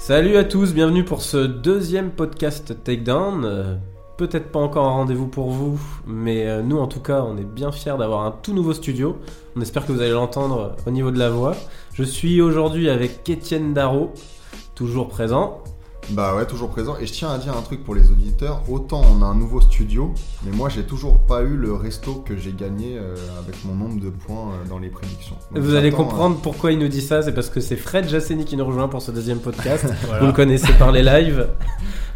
Salut à tous, bienvenue pour ce deuxième podcast Takedown. Euh, Peut-être pas encore un rendez-vous pour vous, mais euh, nous en tout cas, on est bien fiers d'avoir un tout nouveau studio. On espère que vous allez l'entendre au niveau de la voix. Je suis aujourd'hui avec Étienne Darro, toujours présent. Bah ouais, toujours présent. Et je tiens à dire un truc pour les auditeurs. Autant on a un nouveau studio, mais moi j'ai toujours pas eu le resto que j'ai gagné euh, avec mon nombre de points euh, dans les prédictions. Donc, vous allez comprendre pourquoi il nous dit ça, c'est parce que c'est Fred Jasseni qui nous rejoint pour ce deuxième podcast. Vous le connaissez par les lives.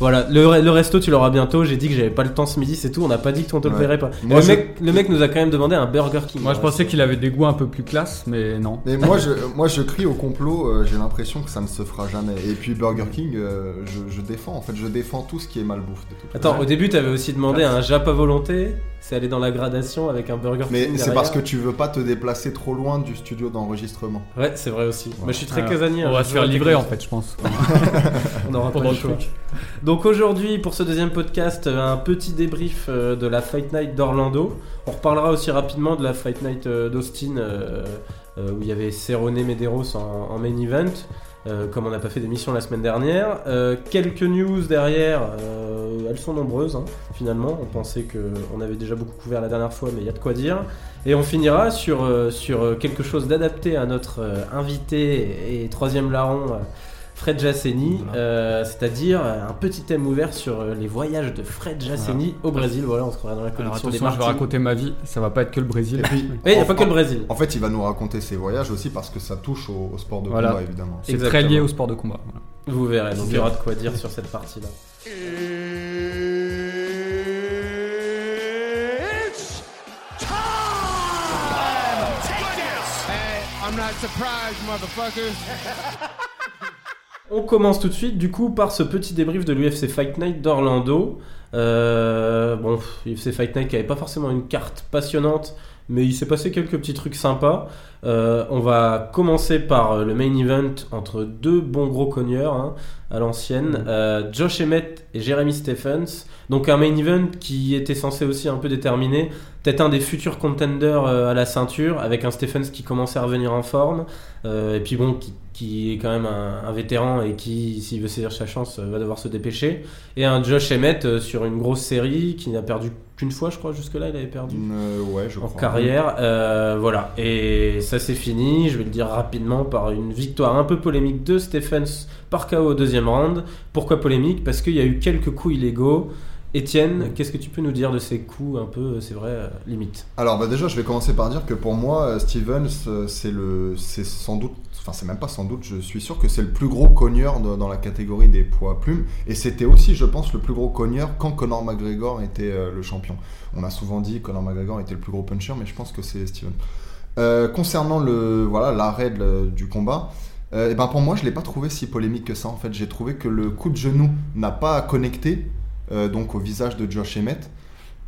Voilà, le, re- le resto tu l'auras bientôt. J'ai dit que j'avais pas le temps ce midi, c'est tout. On n'a pas dit qu'on te le verrait pas. Moi, le, je- mec, le mec nous a quand même demandé un Burger King. Moi, je pensais qu'il avait des goûts un peu plus classe, mais non. Mais moi je, moi je crie au complot, euh, j'ai l'impression que ça ne se fera jamais. Et puis Burger King, euh, je, je défends, en fait je défends tout ce qui est malbouffe. de toute façon. Attends, au début, t'avais aussi demandé un Jap à volonté. C'est aller dans la gradation avec un burger. Mais c'est parce que tu veux pas te déplacer trop loin du studio d'enregistrement. Ouais, c'est vrai aussi. Moi, je suis très Alors, casanier. On hein, va se faire livrer en fait, je pense. On aura pas pendant le choix. truc. Donc aujourd'hui, pour ce deuxième podcast, euh, un petit débrief euh, de la Fight Night d'Orlando. On reparlera aussi rapidement de la Fight Night euh, d'Austin, euh, euh, où il y avait Cerrone Medeiros en, en main event. Euh, comme on n'a pas fait d'émission la semaine dernière. Euh, quelques news derrière, euh, elles sont nombreuses hein, finalement. On pensait qu'on avait déjà beaucoup couvert la dernière fois, mais il y a de quoi dire. Et on finira sur, sur quelque chose d'adapté à notre invité et troisième larron, Fred Jasseni, euh, c'est-à-dire un petit thème ouvert sur euh, les voyages de Fred Jasseni au Brésil. Voilà, on se croira dans la collection des attention, je vais Martins. raconter ma vie, ça va pas être que le Brésil. Et puis, il n'y a en- pas que le Brésil. En fait, il va nous raconter ses voyages aussi parce que ça touche au, au sport de Voilà. combat évidemment. C'est Exactement. très lié au sport de combat. voilà. Vous verrez, donc il y aura de quoi dire sur cette partie-là. It's time! Take this! Hey, I'm not surprised, motherfuckers. On commence tout de suite du coup par ce petit débrief de l'UFC Fight Night d'Orlando. Euh, bon, UFC Fight Night qui avait pas forcément une carte passionnante, mais il s'est passé quelques petits trucs sympas. Euh, on va commencer par euh, le main event entre deux bons gros cogneurs hein, à l'ancienne, euh, Josh Emmett et Jeremy Stephens. Donc un main event qui était censé aussi un peu déterminer peut-être un des futurs contenders euh, à la ceinture, avec un Stephens qui commençait à revenir en forme, euh, et puis bon, qui, qui est quand même un, un vétéran et qui, s'il veut saisir sa chance, euh, va devoir se dépêcher. Et un Josh Emmett euh, sur une grosse série qui n'a perdu qu'une fois, je crois, jusque-là, il avait perdu Euh, ouais, je en crois. carrière. Euh, voilà, et ça c'est fini, je vais le dire rapidement, par une victoire un peu polémique de Stephens par KO au deuxième round. Pourquoi polémique? Parce qu'il y a eu quelques coups illégaux. Étienne, qu'est-ce que tu peux nous dire de ces coups un peu, c'est vrai, euh, limite Alors bah déjà je vais commencer par dire que pour moi euh, Stevens euh, c'est le c'est sans doute enfin c'est même pas sans doute je suis sûr que c'est le plus gros cogneur de- dans la catégorie des poids plumes. Et c'était aussi je pense le plus gros cogneur quand Conor McGregor était euh, le champion. On a souvent dit que Conor McGregor était le plus gros puncher mais je pense que c'est Steven. Euh, concernant le voilà l'arrêt du combat euh, et ben pour moi je l'ai pas trouvé si polémique que ça en fait. J'ai trouvé que le coup de genou n'a pas connecté. euh, donc au visage de Josh Emmett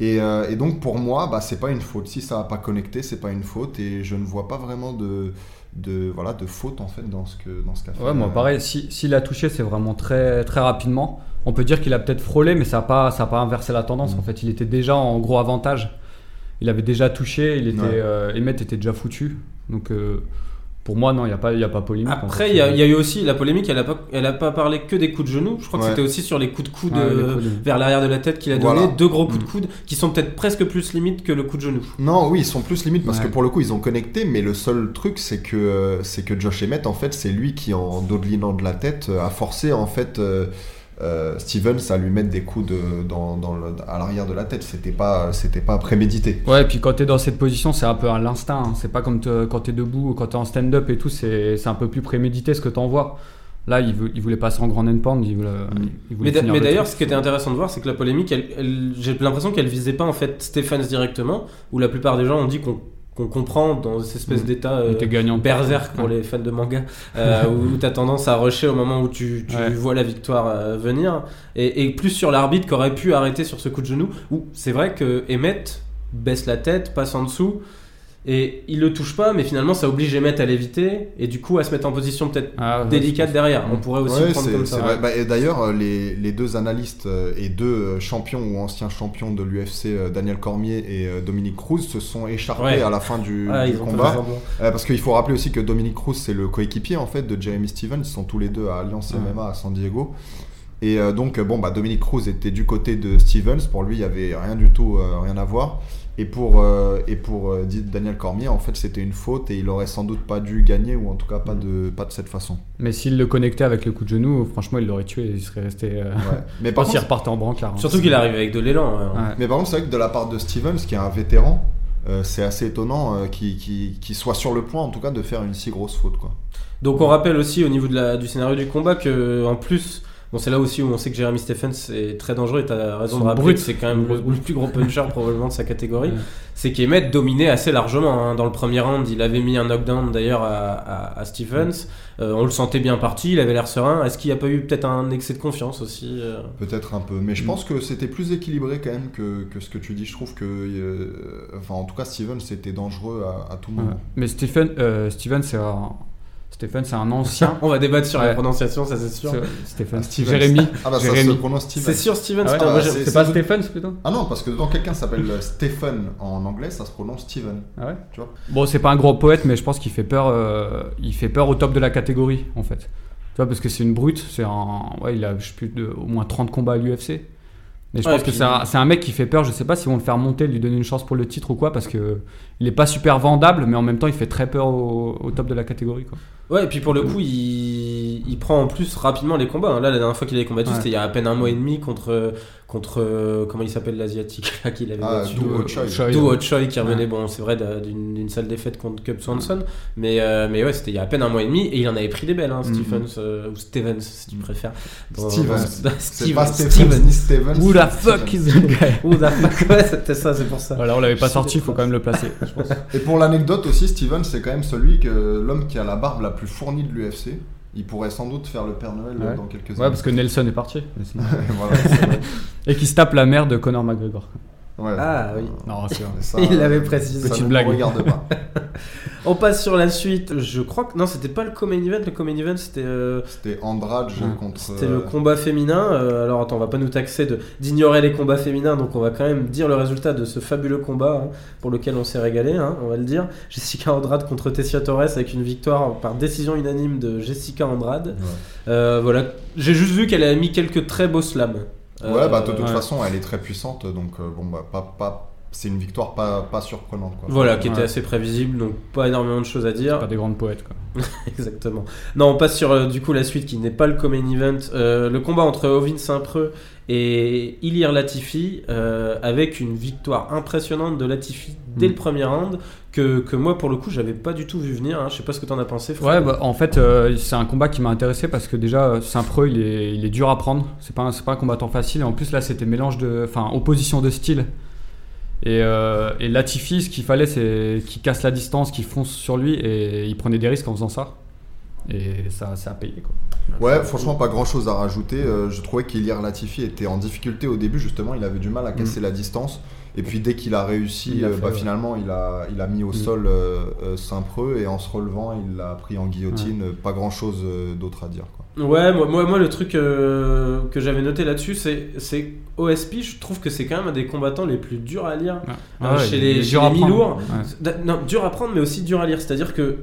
et, euh, et donc pour moi, bah, c'est pas une faute. Si ça n'a pas connecté, c'est pas une faute. Et je ne vois pas vraiment de, de, voilà, de faute en fait dans ce que dans ce fait. Ouais, moi euh, pareil, si- s'il a touché, c'est vraiment très, très rapidement. On peut dire qu'il a peut-être frôlé, mais ça n'a pas, ça a pas inversé la tendance. Mm. En fait, il était déjà en gros avantage. Il avait déjà touché, il était, Ouais. euh, Emmett était déjà foutu. Donc euh, pour moi, non, il n'y a, pas- il y a pas polémique. Après, il y, a- il y a eu aussi la polémique, elle a, pas, elle a pas parlé que des coups de genoux, je crois que c'était aussi sur les coups de coude Ouais, euh, coups de- vers l'arrière de la tête qu'il a donné, Voilà. deux gros coups de Mm. coude qui sont peut-être presque plus limites que le coup de genou. Non, oui, ils sont plus limites parce Ouais. que pour le coup, ils ont connecté. Mais le seul truc, c'est que euh, c'est que Josh Emmett, en fait, c'est lui qui, en dodelinant de la tête, euh, a forcé en fait. euh, euh, Stevens à lui mettre des coups de, dans, dans le- à l'arrière de la tête, c'était pas, c'était pas prémédité. Ouais, et puis quand tu es dans cette position, c'est un peu à l'instinct. hein. C'est pas comme te- quand tu es debout ou quand tu es en stand-up et tout, c'est c'est un peu plus prémédité ce que tu envoies. Là, il, veut- il voulait passer en grand end-pound, il voulait, il voulait Mais, d'ailleurs, ce qui était intéressant de voir, c'est que la polémique, elle- elle- j'ai l'impression qu'elle visait pas en fait Stephens directement, où la plupart des gens ont dit qu'on qu'on comprend dans cette espèce Mm. d'état euh, gagnant. berserk pour les fans de manga, euh, où tu as tendance à rusher au moment où tu, tu Ouais. vois la victoire euh, venir, et, et plus sur l'arbitre qui aurait pu arrêter sur ce coup de genou, où c'est vrai que Emmett baisse la tête, passe en dessous, Et il le touche pas, mais finalement ça oblige Emmett à l'éviter et du coup à se mettre en position peut-être Ah, ouais, délicate derrière. On pourrait aussi Ouais, le prendre comme c'est ça. vrai. Bah, et d'ailleurs, euh, les, les deux analystes euh, et deux euh, champions ou anciens champions de l'UFC, Daniel Cormier et Dominique Cruz, se sont écharpés Ouais. à la fin du, Ah, du ils ont fait combat. Euh, parce qu'il faut rappeler aussi que Dominique Cruz, c'est le coéquipier en fait de Jeremy Stevens. Ils sont tous les deux à Alliance Ouais. MMA à San Diego. Et euh, donc, bon, bah, Dominique Cruz était du côté de Stevens. Pour lui, il n'y avait rien du tout, euh, rien à voir. Et pour, euh, et pour euh, Daniel Cormier, en fait, c'était une faute et il aurait sans doute pas dû gagner, ou en tout cas pas de, pas de cette façon. Mais s'il le connectait avec le coup de genou, franchement, il l'aurait tué. Il serait resté. Euh... Ouais. Mais Pas par s'il contre, repartait en brancard. hein. Surtout qu'il arrive avec de l'élan. hein. Ouais. Mais par contre, c'est vrai que de la part de Stevens, qui est un vétéran, euh, c'est assez étonnant euh, qu'il soit sur le point, en tout cas, de faire une si grosse faute. Quoi. Donc on rappelle aussi au niveau de la, du scénario du combat que en plus, bon c'est là aussi où on sait que Jeremy Stephens est très dangereux et t'as raison Son de rappeler que c'est quand même le, le plus gros puncher probablement de sa catégorie. Ouais. C'est qu'Emmett dominait assez largement hein. dans le premier round. Il avait mis un knockdown d'ailleurs à, à- à Stephens. Euh, on le sentait bien parti, il avait l'air serein. Est-ce qu'il n'y a pas eu peut-être un excès de confiance aussi euh? Peut-être un peu. Mais je Mm. pense que c'était plus équilibré quand même que, que ce que tu dis. Je trouve que. euh, enfin, en tout cas, Stevens c'était dangereux à, à tout Ouais. moment. Mais Stephen, euh, Steven, c'est un. Stephen, c'est un ancien. On va débattre sur la prononciation, ça c'est sûr. C'est- Stephen. Ah, Stevens. Jérémy. Ah bah ça Jérémy. se prononce Stevens. C'est sûr Stephens. Ah ouais, c'est- pas c'est- Stephen plutôt Ah non, parce que quand quelqu'un s'appelle Stephen en anglais, ça se prononce Steven. Ah ouais Tu vois Bon, c'est pas un gros poète, mais je pense qu'il fait peur. euh, il fait peur au top de la catégorie, en fait. Tu vois, parce que c'est une brute. C'est un. Ouais, il a je sais plus de, au moins 30 combats à l'UFC. Mais je Ouais, pense que c'est un, mec qui fait peur. Je sais pas s'ils vont le faire monter, lui donner une chance pour le titre ou quoi, parce que il est pas super vendable, mais en même temps, il fait très peur au, au top de la catégorie. Quoi. Ouais, et puis pour le coup, il, il prend en plus rapidement les combats. hein. Là, la dernière fois qu'il avait combattu, Ouais. c'était il y a à peine un mois et demi contre. contre euh, comment il s'appelle l'asiatique là qu'il avait Ah, battu Choi. Qui revenait, Ouais. bon, c'est vrai, d'un- d'une d'une sale défaite contre Cub Swanson, mais, euh, mais ouais, c'était il y a à peine un mois et demi et il en avait pris des belles, hein. Stephens, euh, ou Stevens si tu préfères. Dans- Stevens. dans- C'est pas Steven- Stevens Steven. ni Stevens. Who the fuck Stevens. is that guy? Who the fuck? Ouais, c'était ça, c'est pour ça. Voilà, on l'avait pas sorti, il faut quand même le placer. je pense. Et pour l'anecdote aussi, Steven, c'est quand même celui que l'homme qui a la barbe la plus fournie de l'UFC. Il pourrait sans doute faire le Père Noël Ouais. dans quelques Ouais, années. parce que Nelson est parti. voilà. Et qui se tape la mère de Conor McGregor. Ouais. Ah oui. Non, c'est vrai. Ça, Il l'avait euh, précisé. ça Petite ne blague. regarde pas. On passe sur la suite. Je crois que non, c'était pas le co-main event. Le co-main event, c'était euh, C'était Andrade Ouais. contre. C'était le euh, combat féminin. Euh, alors attends, on va pas nous taxer de- d'ignorer les combats féminins, donc on va quand même dire le résultat de ce fabuleux combat hein, pour lequel on s'est régalé, hein, on va le dire. Jessica Andrade contre Tessia Torres avec une victoire par décision unanime de Jessica Andrade. Ouais. Euh, voilà, j'ai juste vu qu'elle a mis quelques très beaux slams. Ouais, Euh, bah de toute ouais. façon, elle est très puissante, donc euh, bon, bah, pas, pas, c'est une victoire pas, pas surprenante. Quoi. Voilà, qui était Ouais. assez prévisible, donc pas énormément de choses à dire. Pas des grandes poètes, quoi. Exactement. Non, on passe sur euh, du coup la suite qui n'est pas le co-main event. Euh, le combat entre Ovin Saint-Preux et Ilir Latifi euh, avec une victoire impressionnante de Latifi dès Mm. le premier round que, que moi pour le coup j'avais pas du tout vu venir. hein. Je sais pas ce que t'en as pensé. Fred. Ouais, bah, en fait, euh, c'est un combat qui m'a intéressé parce que déjà, Saint-Preux, il est, il est dur à prendre. C'est pas, un- c'est pas un combattant facile. Et en plus, là, c'était mélange de. Enfin, opposition de style. Et, euh, et Latifi, ce qu'il fallait, c'est qu'il casse la distance, qu'il fonce sur lui. Et il prenait des risques en faisant ça. Et ça, ça a payé, quoi. Ouais, franchement, pas grand chose à rajouter. Euh, je trouvais qu'Ilir Latifi était en difficulté au début, justement. Il avait du mal à casser la distance. Et puis, dès qu'il a réussi, Il euh, fait, bah, ouais. finalement, il a, il a mis au Mm. sol euh, Saint-Preux. Et en se relevant, il l'a pris en guillotine. Pas grand chose d'autre à dire. Quoi. Ouais, moi, moi, moi, le truc euh, que j'avais noté là-dessus, c'est, c'est OSP. Je trouve que c'est quand même un des combattants les plus durs à lire. Ah ouais, chez les, chez les à prendre. mi-lourds. Ouais. Da- Non, dur à prendre, mais aussi dur à lire. C'est-à-dire que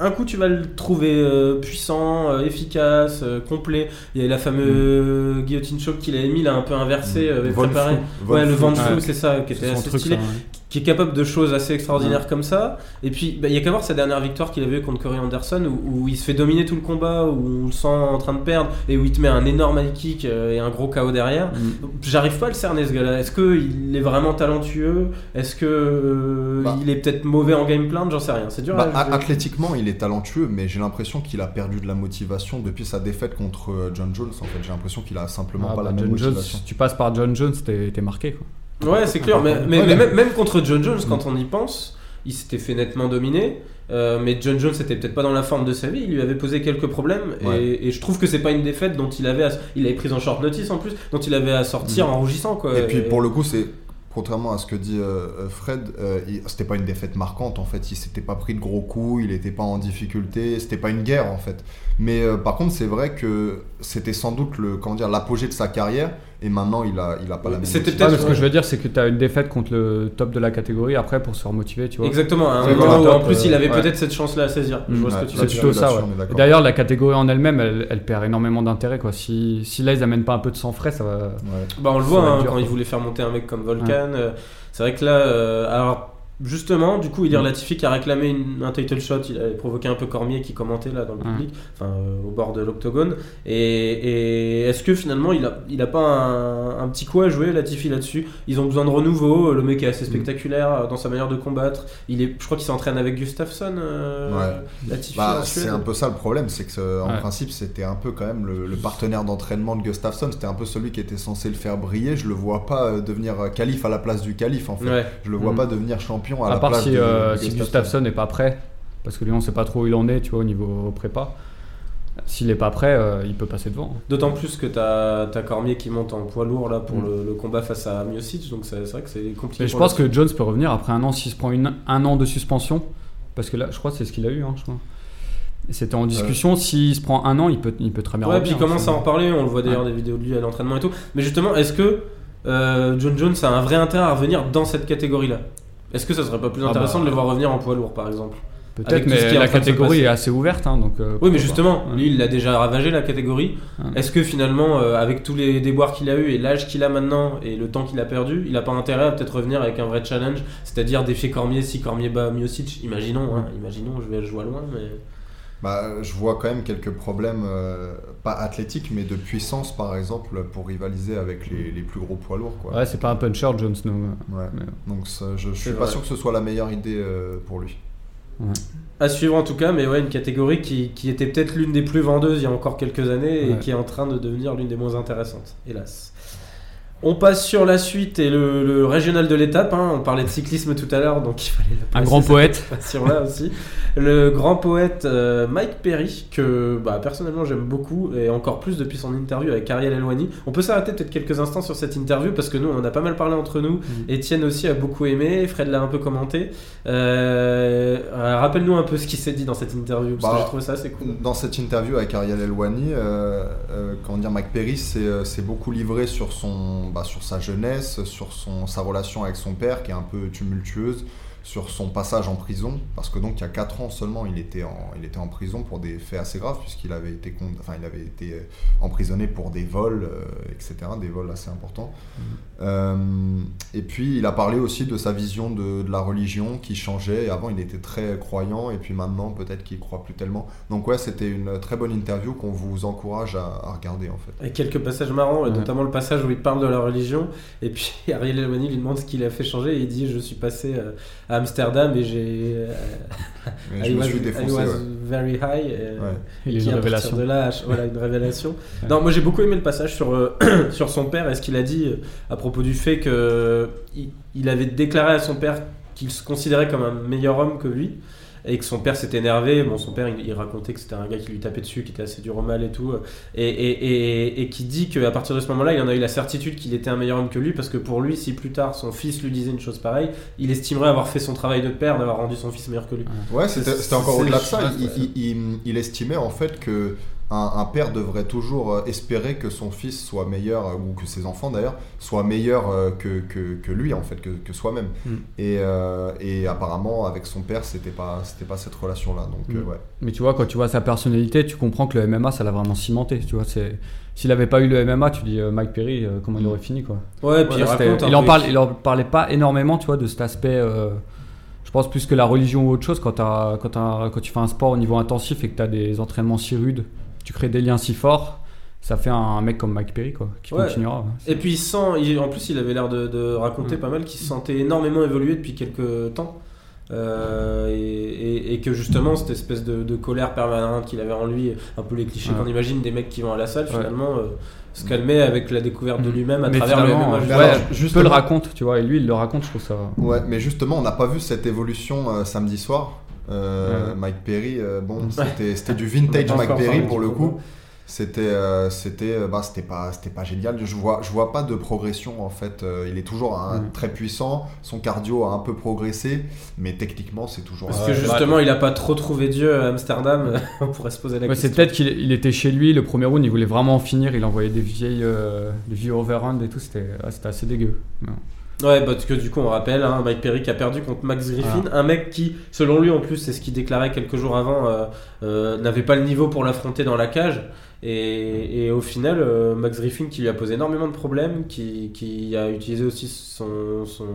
un coup tu vas le trouver euh, puissant, euh, efficace, euh, complet. Il y a la fameuse guillotine choke qu'il avait mis là un peu inversé, euh, Von préparé. Ouais, le vent de fou, ouais. c'est ça, qui était assez truc, stylé, ça, ouais. Qui est capable de choses assez extraordinaires comme ça. Et puis, bah, il y a qu'à voir sa dernière victoire qu'il avait eu contre Corey Anderson, où, où il se fait dominer tout le combat, où on le sent en train de perdre, et où il te met un énorme high kick euh, et un gros KO derrière. Mm. J'arrive pas à le cerner ce gars-là. Est-ce qu'il est vraiment talentueux? Est-ce que euh, Bah. il est peut-être mauvais en game plan? J'en sais rien. C'est dur Bah, à athlétiquement, il est talentueux, mais j'ai l'impression qu'il a perdu de la motivation depuis sa défaite contre euh, John Jones. En fait, j'ai l'impression qu'il a simplement Ah, pas bah, la même John Jones, motivation. si tu passes par John Jones, t'es t'es marqué, quoi. Ouais, c'est clair. Mais, même, même contre John Jones, quand on y pense, il s'était fait nettement dominer. Euh, mais John Jones était peut-être pas dans la forme de sa vie, il lui avait posé quelques problèmes Ouais. et, et je trouve que c'est pas une défaite dont il avait à, il avait pris en short notice en plus dont il avait à sortir Mm. en rougissant quoi. Et puis pour le coup, c'est contrairement à ce que dit euh, Fred, euh, c'était pas une défaite marquante en fait. Il s'était pas pris de gros coups, il était pas en difficulté, c'était pas une guerre en fait. Mais euh, par contre, c'est vrai que c'était sans doute le comment dire l'apogée de sa carrière et maintenant il a il a pas la même. C'était. Ah, peut-être- ce que je veux dire, c'est que tu as une défaite contre le top de la catégorie après pour se remotiver, tu vois. Exactement, à un C'est moment où top, en plus euh, il avait ouais. peut-être cette chance-là à saisir. Je vois ce que ouais, tu C'est plutôt ça, ouais. D'ailleurs, la catégorie en elle-même, elle, elle perd énormément d'intérêt, quoi. Si, si là, ils amènent pas un peu de sang frais, ça va. Ouais. Bah on le voit hein, dur, quand quoi. il voulait faire monter un mec comme Volcan. euh, c'est vrai que là, euh, alors justement, du coup, il y a Mm. Latifi qui a réclamé une- un title shot. Il a provoqué un peu Cormier qui commentait là dans le Ouais. public, enfin euh, au bord de l'octogone. Et, et est-ce que finalement il a, il a pas un, un petit coup à jouer Latifi là-dessus? Ils ont besoin de renouveau. Le mec est assez spectaculaire euh, dans sa manière de combattre. Il est, je crois qu'il s'entraîne avec Gustafsson. euh, Ouais. Latifi Bah, c'est un peu ça le problème, c'est que en Ouais. principe c'était un peu quand même le, le partenaire d'entraînement de Gustafsson, c'était un peu celui qui était censé le faire briller. Je le vois pas devenir calife à la place du calife en fait. Ouais. Je le vois pas devenir champion à, À la part place si, de, euh, de si Gustafsson. N'est pas prêt, parce que lui, on sait pas trop où il en est, tu vois, au niveau prépa. S'il est pas prêt, euh, il peut passer devant. D'autant plus que t'as as Cormier qui monte en poids lourd là pour Mm. le, le combat face à Miocic, donc c'est vrai que c'est compliqué. Mais je pense que Jones peut revenir après un an s'il se prend une, un an de suspension. Parce que là, je crois que c'est ce qu'il a eu, hein, je crois. C'était en discussion, s'il se prend un an, il peut, il peut très bien Ouais, puis revenir. il commence hein, à en parler, on le voit d'ailleurs Ouais. des vidéos de lui à l'entraînement et tout. Mais justement, est-ce que euh, John Jones a un vrai intérêt à revenir dans cette catégorie-là? Est-ce que ça serait pas plus Ah intéressant bah. de le voir revenir en poids lourd par exemple Peut-être, mais la catégorie est assez ouverte, hein, donc. euh, Oui, mais justement. Ouais. lui il a déjà ravagé la catégorie. Ouais. Est-ce que finalement, euh, avec tous les déboires qu'il a eu et l'âge qu'il a maintenant et le temps qu'il a perdu, il a pas intérêt à peut-être revenir avec un vrai challenge, c'est-à-dire défier Cormier si Cormier bat Miocic Imaginons, hein, imaginons, je vais jouer loin, mais. Bah, je vois quand même quelques problèmes, euh, pas athlétiques, mais de puissance par exemple, pour rivaliser avec les, les plus gros poids lourds. Quoi. Ouais, c'est pas un puncher, Jones, non. Ouais. Mais- Donc ça, je, suis pas sûr que ce soit la meilleure idée euh, pour lui. À suivre en tout cas, mais ouais, une catégorie qui, qui était peut-être l'une des plus vendeuses il y a encore quelques années et Ouais. qui est en train de devenir l'une des moins intéressantes, hélas. On passe sur la suite et le, le régional de l'étape. hein. On parlait de cyclisme tout à l'heure, donc il fallait le Un grand poète. passion-là aussi. Le grand poète euh, Mike Perry, que bah, personnellement j'aime beaucoup, et encore plus depuis son interview avec Ariel Elwani. On peut s'arrêter peut-être quelques instants sur cette interview parce que nous on en a pas mal parlé entre nous. Étienne aussi a beaucoup aimé, Fred l'a un peu commenté. Euh, euh, Rappelle-nous un peu ce qui s'est dit dans cette interview, parce Bah, que j'ai trouvé ça assez cool. Dans cette interview avec Ariel Elwani, euh, euh, comment dire, Mike Perry s'est euh, s'est beaucoup livré sur, son, bah, sur sa jeunesse, sur son, sa relation avec son père qui est un peu tumultueuse, sur son passage en prison, parce que donc il y a 4 ans seulement, il était en, il était en prison pour des faits assez graves, puisqu'il avait été, enfin, il avait été euh, emprisonné pour des vols, euh, etc., des vols assez importants. Euh, et puis il a parlé aussi de sa vision de, de la religion qui changeait. Avant il était très croyant et puis maintenant peut-être qu'il croit plus tellement. Donc ouais c'était une très bonne interview qu'on vous encourage à, à regarder en fait. Et quelques passages marrants, et Ouais. notamment le passage où il parle de la religion. Et puis Ariel Elwani lui demande ce qu'il a fait changer. Et il dit Je suis passé euh, à Amsterdam et j'ai. euh, Mais je I me was- suis I défoncé. was ouais. very high. et- Ouais. Il une révélation. de là, a- voilà, une révélation. Ouais. Non, moi j'ai beaucoup aimé le passage sur, euh, sur son père et ce qu'il a dit euh, à propos du fait que il, il avait déclaré à son père qu'il se considérait comme un meilleur homme que lui et que son père s'était énervé. Bon, son père il, il racontait que c'était un gars qui lui tapait dessus, qui était assez dur au mal et tout, et, et, et, et qui dit qu'à partir de ce moment-là, il en a eu la certitude qu'il était un meilleur homme que lui parce que pour lui, si plus tard son fils lui disait une chose pareille, il estimerait avoir fait son travail de père, d'avoir rendu son fils meilleur que lui. Ouais, c'était encore au-delà de ça. c'est- Il, il- il- il estimait en fait que un, un père devrait toujours euh, espérer que son fils soit meilleur, euh, ou que ses enfants d'ailleurs, soient meilleurs euh, que, que, que lui en fait, que, que soi-même. Mm. Et, euh, et apparemment avec son père, c'était pas, c'était pas cette relation-là. Donc Mm. euh, ouais. Mais tu vois, quand tu vois sa personnalité, tu comprends que le MMA, ça l'a vraiment cimenté. Tu vois, c'est s'il avait pas eu le MMA, tu dis euh, Mike Perry, euh, comment il Mm. aurait fini quoi. Ouais, puis il il en parle, il en parlait pas énormément, tu vois, de cet aspect. euh, je pense plus que la religion ou autre chose. Quand, t'as- quand, t'as- quand tu fais un sport au niveau intensif et que tu as des entraînements si rudes, tu crées des liens si forts, ça fait un mec comme Mike Perry quoi, qui Ouais. continuera. Et puis il sent, il- en plus il avait l'air de, de raconter Mm. pas mal qu'il se sentait énormément évolué depuis quelques temps. Euh, et, et- et que justement cette espèce de, de colère permanente qu'il avait en lui, un peu les clichés Ouais. qu'on imagine des mecs qui vont à la salle, Ouais. finalement euh, se calmait avec la découverte de Mm. lui-même à Mais travers le MMA. euh, peu le raconte, tu vois, et lui il le raconte, je trouve ça. Ouais, mais justement, on n'a pas vu cette évolution euh, samedi soir. Euh, Ouais. Mike Perry, euh, bon, c'était c'était du vintage Mike Perry pour le coup. C'était, euh, c'était, bah, c'était pas, c'était pas génial. Je vois, je vois pas de progression en fait. Euh, il est toujours hein, Mm. très puissant. Son cardio a un peu progressé, mais techniquement c'est toujours. Parce que justement, il a pas trop trouvé Dieu à Amsterdam. On pourrait se poser la Ouais, question. c'est peut-être qu'il il était chez lui, le premier round, il voulait vraiment en finir, il envoyait des vieilles, euh, des vieux overhand et tout, c'était assez dégueu. Non. Ouais, parce que du coup, on rappelle, hein, Mike Perry qui a perdu contre Max Griffin, un mec qui, selon lui en plus, c'est ce qu'il déclarait quelques jours avant, euh, euh, n'avait pas le niveau pour l'affronter dans la cage. Et, et au final, euh, Max Griffin qui lui a posé énormément de problèmes, qui, qui a utilisé aussi son, son,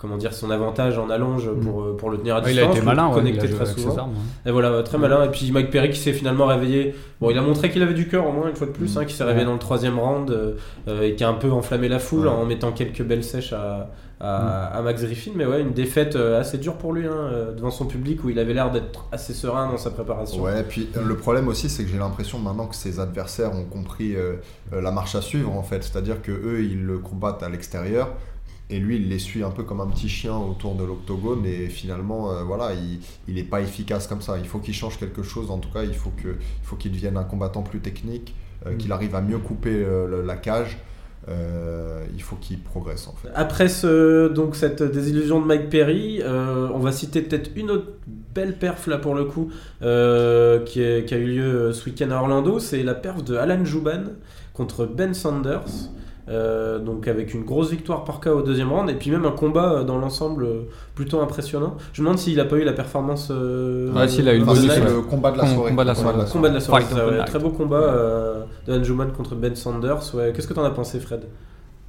comment dire, son avantage en allonge pour, euh, pour le tenir à Ouais, distance, il a été malin, ouais, il a très souvent. armes. ouais. Et voilà, très malin. Et puis Mike Perry qui s'est finalement réveillé. Bon, il a montré qu'il avait du cœur au moins une fois de plus, Mm. hein, qui s'est réveillé dans le troisième round euh, euh, et qui a un peu enflammé la foule Ouais. en mettant quelques belles sèches à, à, à Max Griffin. Mais ouais, une défaite assez dure pour lui hein, devant son public où il avait l'air d'être assez serein dans sa préparation. Ouais, et puis le problème aussi, c'est que j'ai l'impression maintenant que ses adversaires ont compris euh, la marche à suivre en fait. C'est-à-dire que eux, ils le combattent à l'extérieur et lui, il les suit un peu comme un petit chien autour de l'octogone et finalement, euh, voilà, il, il est pas efficace comme ça. Il faut qu'il change quelque chose. En tout cas, il faut que, il faut qu'il devienne un combattant plus technique, euh, Mm. qu'il arrive à mieux couper euh, le- la cage. Euh, il faut qu'il progresse en fait. Après ce, donc cette désillusion de Mike Perry, euh, on va citer peut-être une autre belle perf là pour le coup euh, qui, est- qui a eu lieu ce week-end à Orlando, c'est la perf de Alan Jouban contre Ben Sanders. Euh, donc avec une grosse victoire par KO au deuxième round et puis même un combat euh, dans l'ensemble euh, plutôt impressionnant. Je me demande s'il a pas eu la performance. euh, Ouais, s'il a eu le combat de la soirée. combat de la soirée. Combat de la soirée, ça, ouais. night. très beau combat euh, de Alan Jouban contre Ben Sanders. Ouais. Qu'est-ce que t'en as pensé, Fred?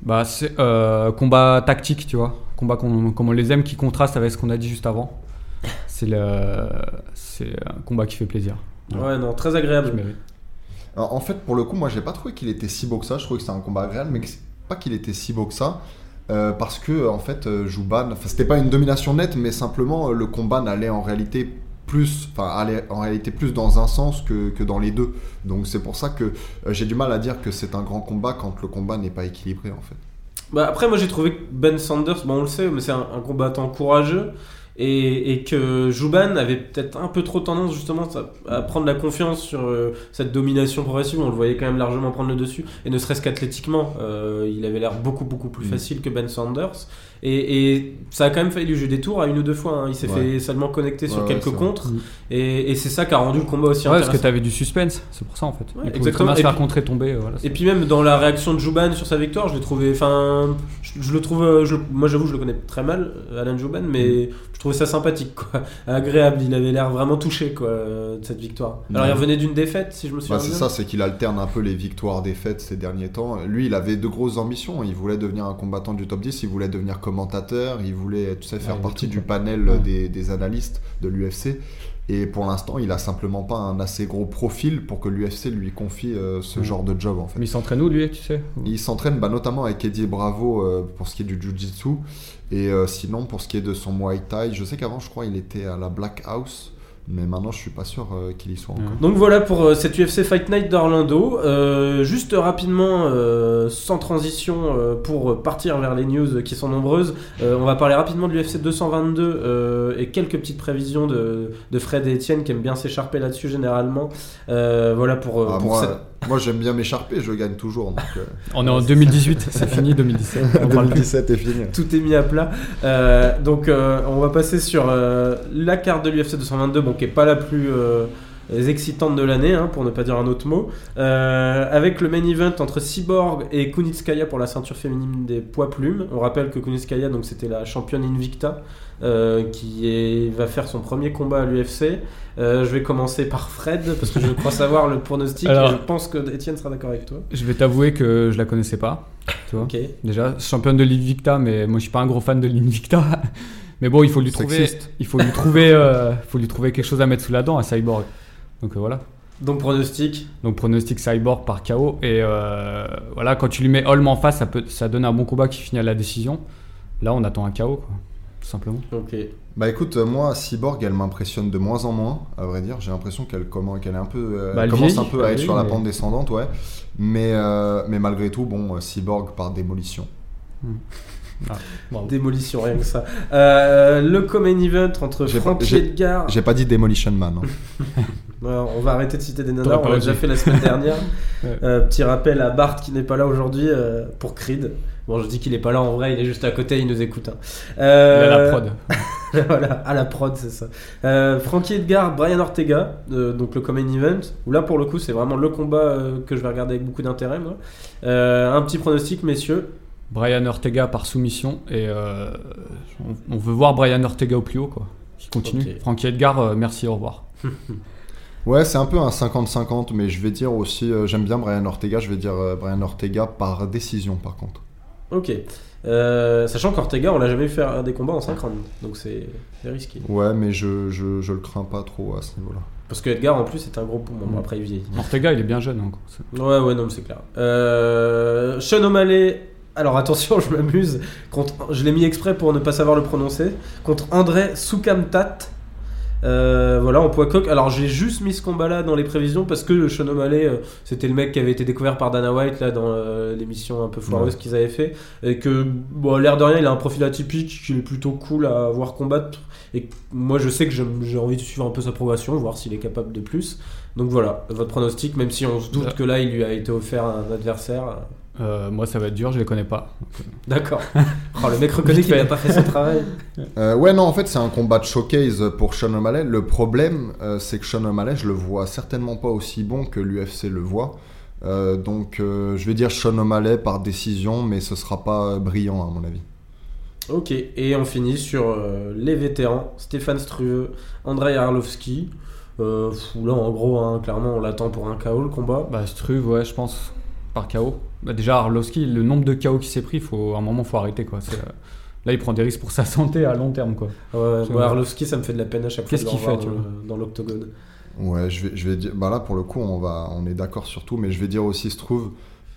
Bah, c'est euh, combat tactique, tu vois. Combat qu'on- comme on les aime, qui contraste avec ce qu'on a dit juste avant. C'est le, c'est un combat qui fait plaisir. Ouais. Ouais, non, très Je agréable. En fait, pour le coup, moi, j'ai pas trouvé qu'il était si beau que ça. Je trouvais que c'était un combat agréable, mais pas qu'il était si beau que ça. euh, parce que, en fait, euh, Jouban, enfin, c'était pas une domination nette, mais simplement, euh, le combat n'allait en réalité plus, enfin, allait en réalité plus dans un sens que, que dans les deux. Donc, c'est pour ça que j'ai du mal à dire que c'est un grand combat quand le combat n'est pas équilibré, en fait. Bah après, moi j'ai trouvé que Ben Sanders, bon on le sait, mais c'est un combattant courageux et, et que Jouban avait peut-être un peu trop tendance justement à, prendre la confiance sur euh, cette domination progressive. On le voyait quand même largement prendre le dessus et ne serait-ce qu'athlétiquement, euh, il avait l'air beaucoup beaucoup plus Mm. facile que Ben Sanders. Et, et ça a quand même failli lui jouer des tours à une ou deux fois. hein. Il s'est Ouais. fait seulement connecter sur Ouais, quelques contres Mm. et, et c'est ça qui a rendu le combat aussi Ouais, parce que intéressant. t'avais du suspense, c'est pour ça en fait. Il exactement. très bien se Et faire puis- contrer, tomber. euh, Voilà, Et c'est- puis même dans la réaction de Jouban sur sa victoire, je l'ai trouvé. Enfin, je, je le trouve. je- moi, j'avoue, je le connais très mal, Alan Jouban, mais je trouvais ça sympathique, quoi, agréable. Il avait l'air vraiment touché, quoi, euh, de cette victoire. Alors, il revenait d'une défaite, si je me souviens Bah, c'est ça, c'est qu'il alterne un peu les victoires-défaites ces derniers temps. Lui, il avait de grosses ambitions. Il voulait devenir un combattant du top 10, il voulait devenir commentateur, il voulait tu sais, faire partie tout, du panel Ouais. des, des analystes de l'UFC. Et pour l'instant, il a simplement pas un assez gros profil pour que l'UFC lui confie euh, ce Ouais. genre de job en fait. Mais il s'entraîne où lui, tu sais? Il s'entraîne bah, notamment avec Eddie Bravo euh, pour ce qui est du Jiu-Jitsu. Et euh, sinon, pour ce qui est de son Muay Thai, je sais qu'avant, je crois, il était à la Black House. Mais maintenant, je suis pas sûr euh, qu'il y soit encore. Donc voilà pour euh, cette UFC Fight Night d'Orlando. Euh, juste rapidement, euh, sans transition, pour partir vers les news qui sont nombreuses, on va parler rapidement de l'UFC 222 euh, et quelques petites prévisions de, de Fred et Étienne qui aiment bien s'écharper là-dessus généralement. Voilà pour, Ah, pour moi, cette- moi j'aime bien m'écharper, je gagne toujours. Donc, euh, On est en 2018, c'est fini 2017. On parle plus. 2017 est fini. Tout est mis à plat. Euh, donc, euh, on va passer sur euh, la carte de l'UFC 222, bon, qui est pas la plus euh, excitante de l'année, hein, pour ne pas dire un autre mot. Euh, avec le main event entre Cyborg et Kunitskaya pour la ceinture féminine des poids plumes. On rappelle que Kunitskaya, donc c'était la championne Invicta, euh, qui est- va faire son premier combat à l'UFC. Euh, je vais commencer par Fred parce que je crois savoir le pronostic. Alors- et je pense que Étienne sera d'accord avec toi. Je vais t'avouer que je la connaissais pas. Tu vois. Déjà, championne de l'Invicta, mais moi je suis pas un gros fan de l'Invicta. Mais bon, il faut lui trouver, Sexiste. il faut lui trouver, euh, faut lui trouver quelque chose à mettre sous la dent à Cyborg. Donc euh, voilà. Donc pronostic. Donc pronostic Cyborg par KO et euh, voilà quand tu lui mets Holm en face, ça peut, ça donne un bon combat qui finit à la décision. Là, on attend un KO quoi, tout simplement. Ok. Bah écoute, euh, moi, Cyborg, elle m'impressionne de moins en moins, à vrai dire. J'ai l'impression qu'elle comment, qu'elle est un peu, euh, Bah, elle commence un peu à être sur la pente descendante, ouais. Mais, euh, mais malgré tout, bon, Cyborg par démolition. Bravo. Démolition, rien que ça. Euh, le Common Event entre j'ai- Edgar. J'ai pas dit Demolition Man. hein. On va arrêter de citer des pas on l'a déjà fait la semaine dernière. Ouais. Euh, petit rappel à Bart qui n'est pas là aujourd'hui euh, pour Creed. Bon, je dis qu'il est pas là en vrai, il est juste à côté, il nous écoute. hein. Il Euh, a la prod. voilà, à la prod, c'est ça. Euh, Frankie Edgar, Brian Ortega, euh, donc le Common Event, où là pour le coup c'est vraiment le combat euh, que je vais regarder avec beaucoup d'intérêt. moi. Euh, un petit pronostic, messieurs. Brian Ortega par soumission et euh, on, on veut voir Brian Ortega au plus haut quoi. Qui continue. Ok. Frankie Edgar, euh, merci, au revoir. Ouais, c'est un peu un 50-50, mais je vais dire aussi, euh, j'aime bien Brian Ortega, je vais dire euh, Brian Ortega par décision par contre. Ok. Euh, sachant qu'Ortega, on l'a jamais vu faire des combats en 5 rounds, donc c'est risqué. Ouais, mais je, je, je le crains pas trop à ce niveau-là. Parce que Edgar en plus c'est un gros poumon, bon, après il vieillit. Ortega, il est bien jeune encore. C'est- Ouais, ouais, non, mais c'est clair. Euh, Sean O'Malley, alors attention, je m'amuse. Contre, je l'ai mis exprès pour ne pas savoir le prononcer. Contre André Soukamtat. Euh, voilà, en poids coq. Alors j'ai juste mis ce combat-là dans les prévisions parce que Sean O'Malley, euh, c'était le mec qui avait été découvert par Dana White là dans euh, l'émission un peu foireuse Ouais. qu'ils avaient fait. Et que, bon, l'air de rien, il a un profil atypique, qu'il est plutôt cool à voir combattre. Et que moi, je sais que j'ai envie de suivre un peu sa progression, voir s'il est capable de plus. Donc voilà, votre pronostic, même si on se doute Ouais. que là, il lui a été offert un adversaire. Euh, moi, ça va être dur, je les connais pas. D'accord. Oh, le mec reconnaît qu'il n'a pas fait son travail. Euh, ouais, non, en fait, c'est un combat de showcase pour Sean O'Malley. Le problème, euh, c'est que Sean O'Malley, je le vois certainement pas aussi bon que l'UFC le voit. Euh, donc, euh, je vais dire Sean O'Malley par décision, mais ce sera pas brillant à mon avis. Ok, et on finit sur euh, les vétérans Stéphane Struve, Andrei Arlovski. Euh, fou, là, en gros, hein, clairement, on l'attend pour un KO le combat. Bah, Struve, ouais, je pense, par KO. Bah, déjà, Arlovski, le nombre de KO qu'il s'est pris, faut, à un moment, faut arrêter quoi. Euh, Là, il prend des risques pour sa santé à long terme quoi. Ouais, vrai. Arlovski, ça me fait de la peine à chaque fois. Qu'est-ce qu'il fait, tu dans vois le- Dans l'octogone. Ouais, je vais, je vais dire. Bah là, pour le coup, on, va, on est d'accord sur tout, mais je vais dire aussi Struve,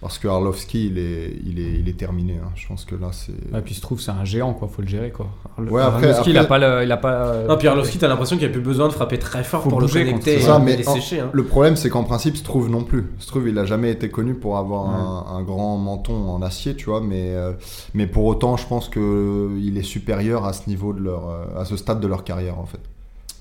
parce que Arlovski, il est, il est, il est terminé. hein. Je pense que là, c'est. Et puis Struve, c'est un géant quoi, faut le gérer quoi. Ouais, après- Arlovski, il a après- pas le- il a pas. Non, puis Arlovski, t'as l'impression qu'il n'y a plus besoin de frapper très fort Faut pour le connecter et ça, le mais les en- sécher. hein. Le problème, c'est qu'en principe, Struve non plus. Struve, il a jamais été connu pour avoir un, un grand menton en acier, tu vois, mais, euh, mais pour autant, je pense qu'il est supérieur à ce niveau de leur, euh, à ce stade de leur carrière, en fait.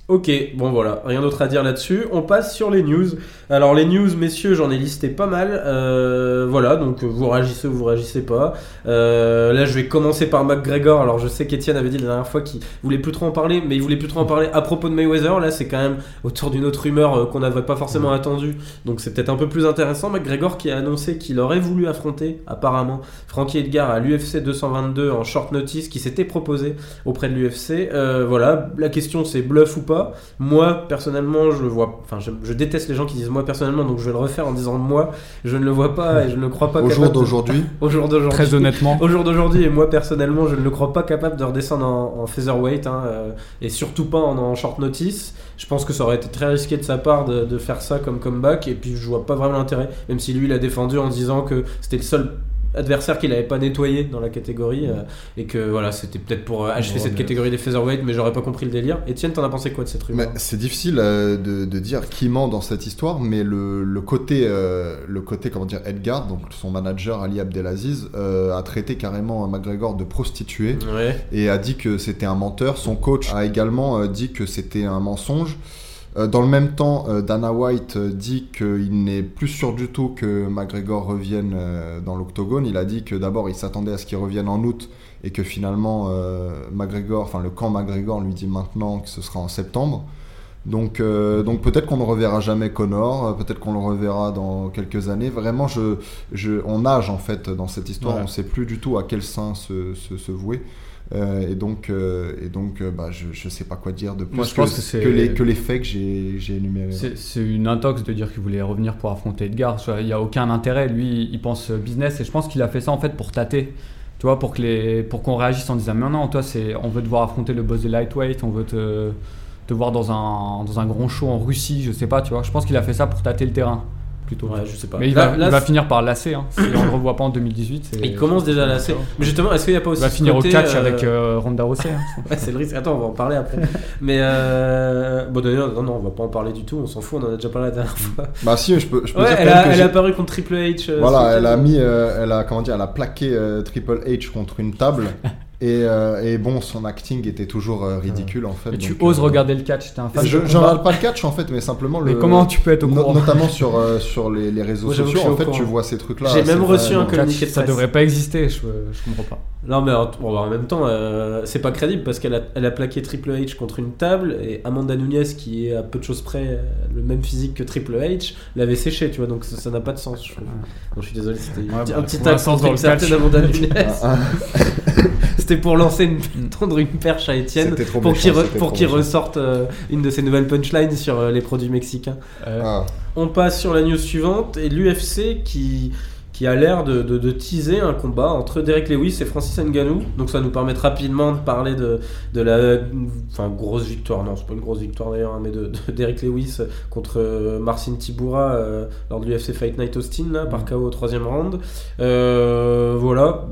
Ok, bon voilà, rien d'autre à dire là-dessus. On passe sur les news. Alors les news, messieurs, j'en ai listé pas mal. Euh, voilà, donc euh, vous réagissez ou vous réagissez pas. Euh, là, je vais commencer par McGregor. Alors je sais qu'Etienne avait dit la dernière fois qu'il voulait plus trop en parler, mais il voulait plus trop en parler à propos de Mayweather. Là, c'est quand même autour d'une autre rumeur qu'on n'avait pas forcément attendue. Donc c'est peut-être un peu plus intéressant. McGregor qui a annoncé qu'il aurait voulu affronter, apparemment, Frankie Edgar à l'UFC 222 en short notice, qui s'était proposé auprès de l'UFC. Euh, voilà, la question c'est bluff ou pas. Moi, personnellement, je le vois. Enfin, je, je déteste les gens qui disent moi personnellement, donc je vais le refaire en disant moi, je ne le vois pas et je ne le crois pas Au jour d'aujourd'hui, Au jour d'aujourd'hui. Très honnêtement. Au jour d'aujourd'hui, et moi personnellement, je ne le crois pas capable de redescendre en, en featherweight, hein, euh, et surtout pas en, en short notice. Je pense que ça aurait été très risqué de sa part de, de faire ça comme comeback, et puis je vois pas vraiment l'intérêt, même si lui il a défendu en disant que c'était le seul adversaire qu'il avait pas nettoyé dans la catégorie, euh, et que voilà, c'était peut-être pour euh, achever Ouais, cette mais- catégorie des featherweight, mais j'aurais pas compris le délire. Etienne, t'en as pensé quoi de cette rumeur? Mais c'est difficile euh, de, de dire qui ment dans cette histoire, mais le, le côté, euh, le côté comment dire, Edgar, donc son manager Ali Abdelaziz, euh, a traité carrément McGregor de prostituée Ouais. et a dit que c'était un menteur. Son coach a également euh, dit que c'était un mensonge. Euh, dans le même temps, euh, Dana White euh, dit qu'il n'est plus sûr du tout que McGregor revienne dans l'octogone. Il a dit que d'abord il s'attendait à ce qu'il revienne en août et que finalement McGregor, enfin le camp McGregor lui dit maintenant que ce sera en septembre. Donc, euh, donc peut-être qu'on ne reverra jamais Connor, peut-être qu'on le reverra dans quelques années. Vraiment, je, je, on nage en fait dans cette histoire, Ouais. on ne sait plus du tout à quel sein se, se, se vouer. Euh, et donc, euh, et donc euh, bah, je ne sais pas quoi dire de plus Moi, je que, pense que c'est- les, que les faits que j'ai énumérés. C'est une intox de dire qu'il voulait revenir pour affronter Edgar. Il n'y a aucun intérêt. Lui, il pense business et je pense qu'il a fait ça en fait pour tâter. Tu vois, pour que les, pour qu'on réagisse en disant mais non, toi, c'est, on veut te voir affronter le boss des lightweight, on veut te, te voir dans un, dans un grand show en Russie, je sais pas. Tu vois, je pense qu'il a fait ça pour tâter le terrain plutôt. Ouais, je sais pas. Mais il Là- va, là, il va finir par lasser. Hein. Si on le revoit pas en 2018. c'est- il commence déjà à lasser. Mais justement, est-ce qu'il n'y a pas aussi Il va finir au catch euh, avec euh, Ronda Rousey. hein. Ouais, c'est le risque. Attends, on va en parler après. Mais euh... bon, d'ailleurs, non, non, on va pas en parler du tout. On s'en fout. On en a déjà parlé la dernière fois. Bah si, je peux, je peux Ouais, dire elle a, que elle j'ai- a apparu contre Triple H. euh, Voilà, elle a mis, euh, elle a comment dire, elle a plaqué euh, Triple H contre une table. et, euh, et bon, son acting était toujours euh, ridicule en fait. Et tu donc, oses euh, regarder le catch. T'es un fan Je, regarde pas le catch en fait, mais simplement Mais le. comment tu peux être au no- courant notamment sur, euh, sur les, les réseaux Moi, sociaux, en fait, tu vois ces trucs-là. J'ai même reçu un communiqué de Ça presse. devrait pas exister. Je, je comprends pas. Non, mais en, bon, en même temps, euh, c'est pas crédible parce qu'elle a, elle a plaqué Triple H contre une table et Amanda Nunes, qui est à peu de choses près le même physique que Triple H, l'avait séché, tu vois. Donc ça ça n'a pas de sens. Je, trouve. Non, je suis désolé, c'était Ouais, un petit- bah, un petit contre dans une le catch. certaine Amanda Nunes. C'était pour lancer une, tendre une perche à Étienne pour qu'il re- ressorte euh, une de ses nouvelles punchlines sur euh, les produits mexicains. Euh, ah. On passe sur la news suivante et l'UFC qui, qui a l'air de, de- de teaser un combat entre Derek Lewis et Francis Ngannou. Donc ça nous permet rapidement de parler de, de la enfin, grosse victoire, non c'est pas une grosse victoire d'ailleurs, hein, mais de, de Derek Lewis contre euh, Marcin Tibura euh, lors de l'UFC Fight Night Austin là, par KO au troisième round. Euh, voilà,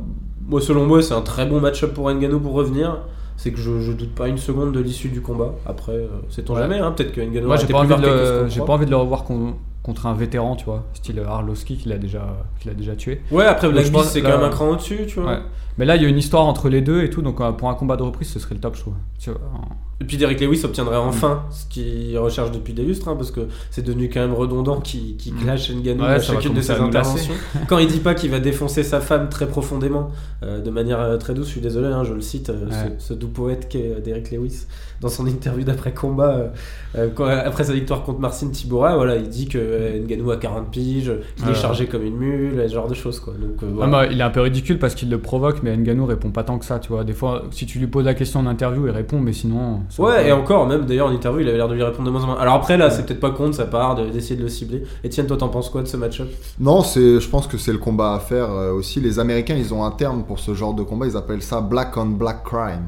moi selon moi c'est un très bon match-up pour Ngannou pour revenir. C'est que je, je doute pas une seconde de l'issue du combat. Après, euh, sait-on Ouais. jamais, hein, peut-être que Moi, a j'ai pas, envie de le- qu'on j'ai croit. pas envie de le revoir con- contre un vétéran, tu vois, style Arlovski qu'il a déjà, qu'il a déjà tué. Ouais, après Black Beast c'est quand même un cran au-dessus, tu vois. Ouais. Mais là, il y a une histoire entre les deux et tout, donc euh, pour un combat de reprise, ce serait le top, je trouve. Tu vois, en- Et puis Derek Lewis obtiendrait enfin ce qu'il recherche depuis des lustres, hein, parce que c'est devenu quand même redondant qu'il qu'il clash Ngannou Ouais, à chacune de ses interventions. Quand il dit pas qu'il va défoncer sa femme très profondément, euh, de manière euh, très douce, je suis désolé, hein, je le cite, euh, Ouais. ce, ce doux poète qu'est Derek Lewis, dans son interview d'après-combat, euh, euh, quand- après sa victoire contre Marcin Tibura, voilà, il dit que euh, Ngannou a 40 piges, qu'il est chargé comme une mule, ce genre de choses. Quoi. Donc, euh, Ah, bah, il est un peu ridicule parce qu'il le provoque, mais Ngannou répond pas tant que ça, tu vois. Des fois, si tu lui poses la question en interview, il répond, mais sinon. va Ouais, et encore, même d'ailleurs en interview, il avait l'air de lui répondre de moins en moins. Alors après, là, c'est peut-être pas con de sa part de- d'essayer de le cibler. Etienne, toi, t'en penses quoi de ce match-up? Non, c'est, je pense que c'est le combat à faire euh, aussi. Les Américains, ils ont un terme pour ce genre de combat. Ils appellent ça black on black crime.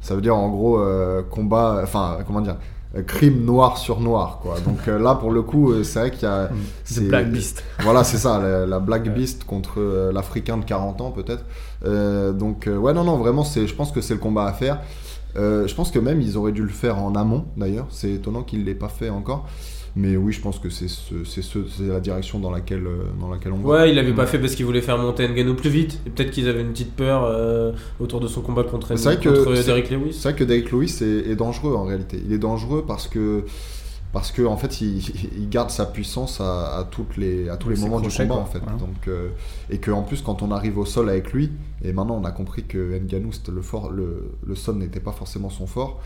Ça veut dire en gros euh, combat, enfin comment dire, euh, crime noir sur noir, quoi. Donc euh, là, pour le coup, euh, c'est vrai qu'il y a, c'est- Black Beast. Voilà, c'est ça, la, la Black Beast contre euh, l'Africain de 40 ans peut-être. Donc ouais, non, non, vraiment, c'est, je pense que c'est le combat à faire. Je pense que même ils auraient dû le faire en amont d'ailleurs. C'est étonnant qu'ils l'aient pas fait encore. Mais oui, je pense que c'est ce, c'est ce, c'est la direction dans laquelle, euh, dans laquelle on va. Ouais, il l'avait pas fait parce qu'il voulait faire monter Ngannou plus vite. Et peut-être qu'ils avaient une petite peur euh, autour de son combat contre, C'est vrai que contre c'est- Derek Lewis. C'est vrai que Derek Lewis est, est dangereux en réalité. Il est dangereux parce que parce que en fait il, il garde sa puissance à, à toutes les à tous les moments du combat quoi. en fait. Voilà. Donc euh, et que en plus quand on arrive au sol avec lui et maintenant on a compris que Ngannou c'était le fort le, le sol n'était pas forcément son fort.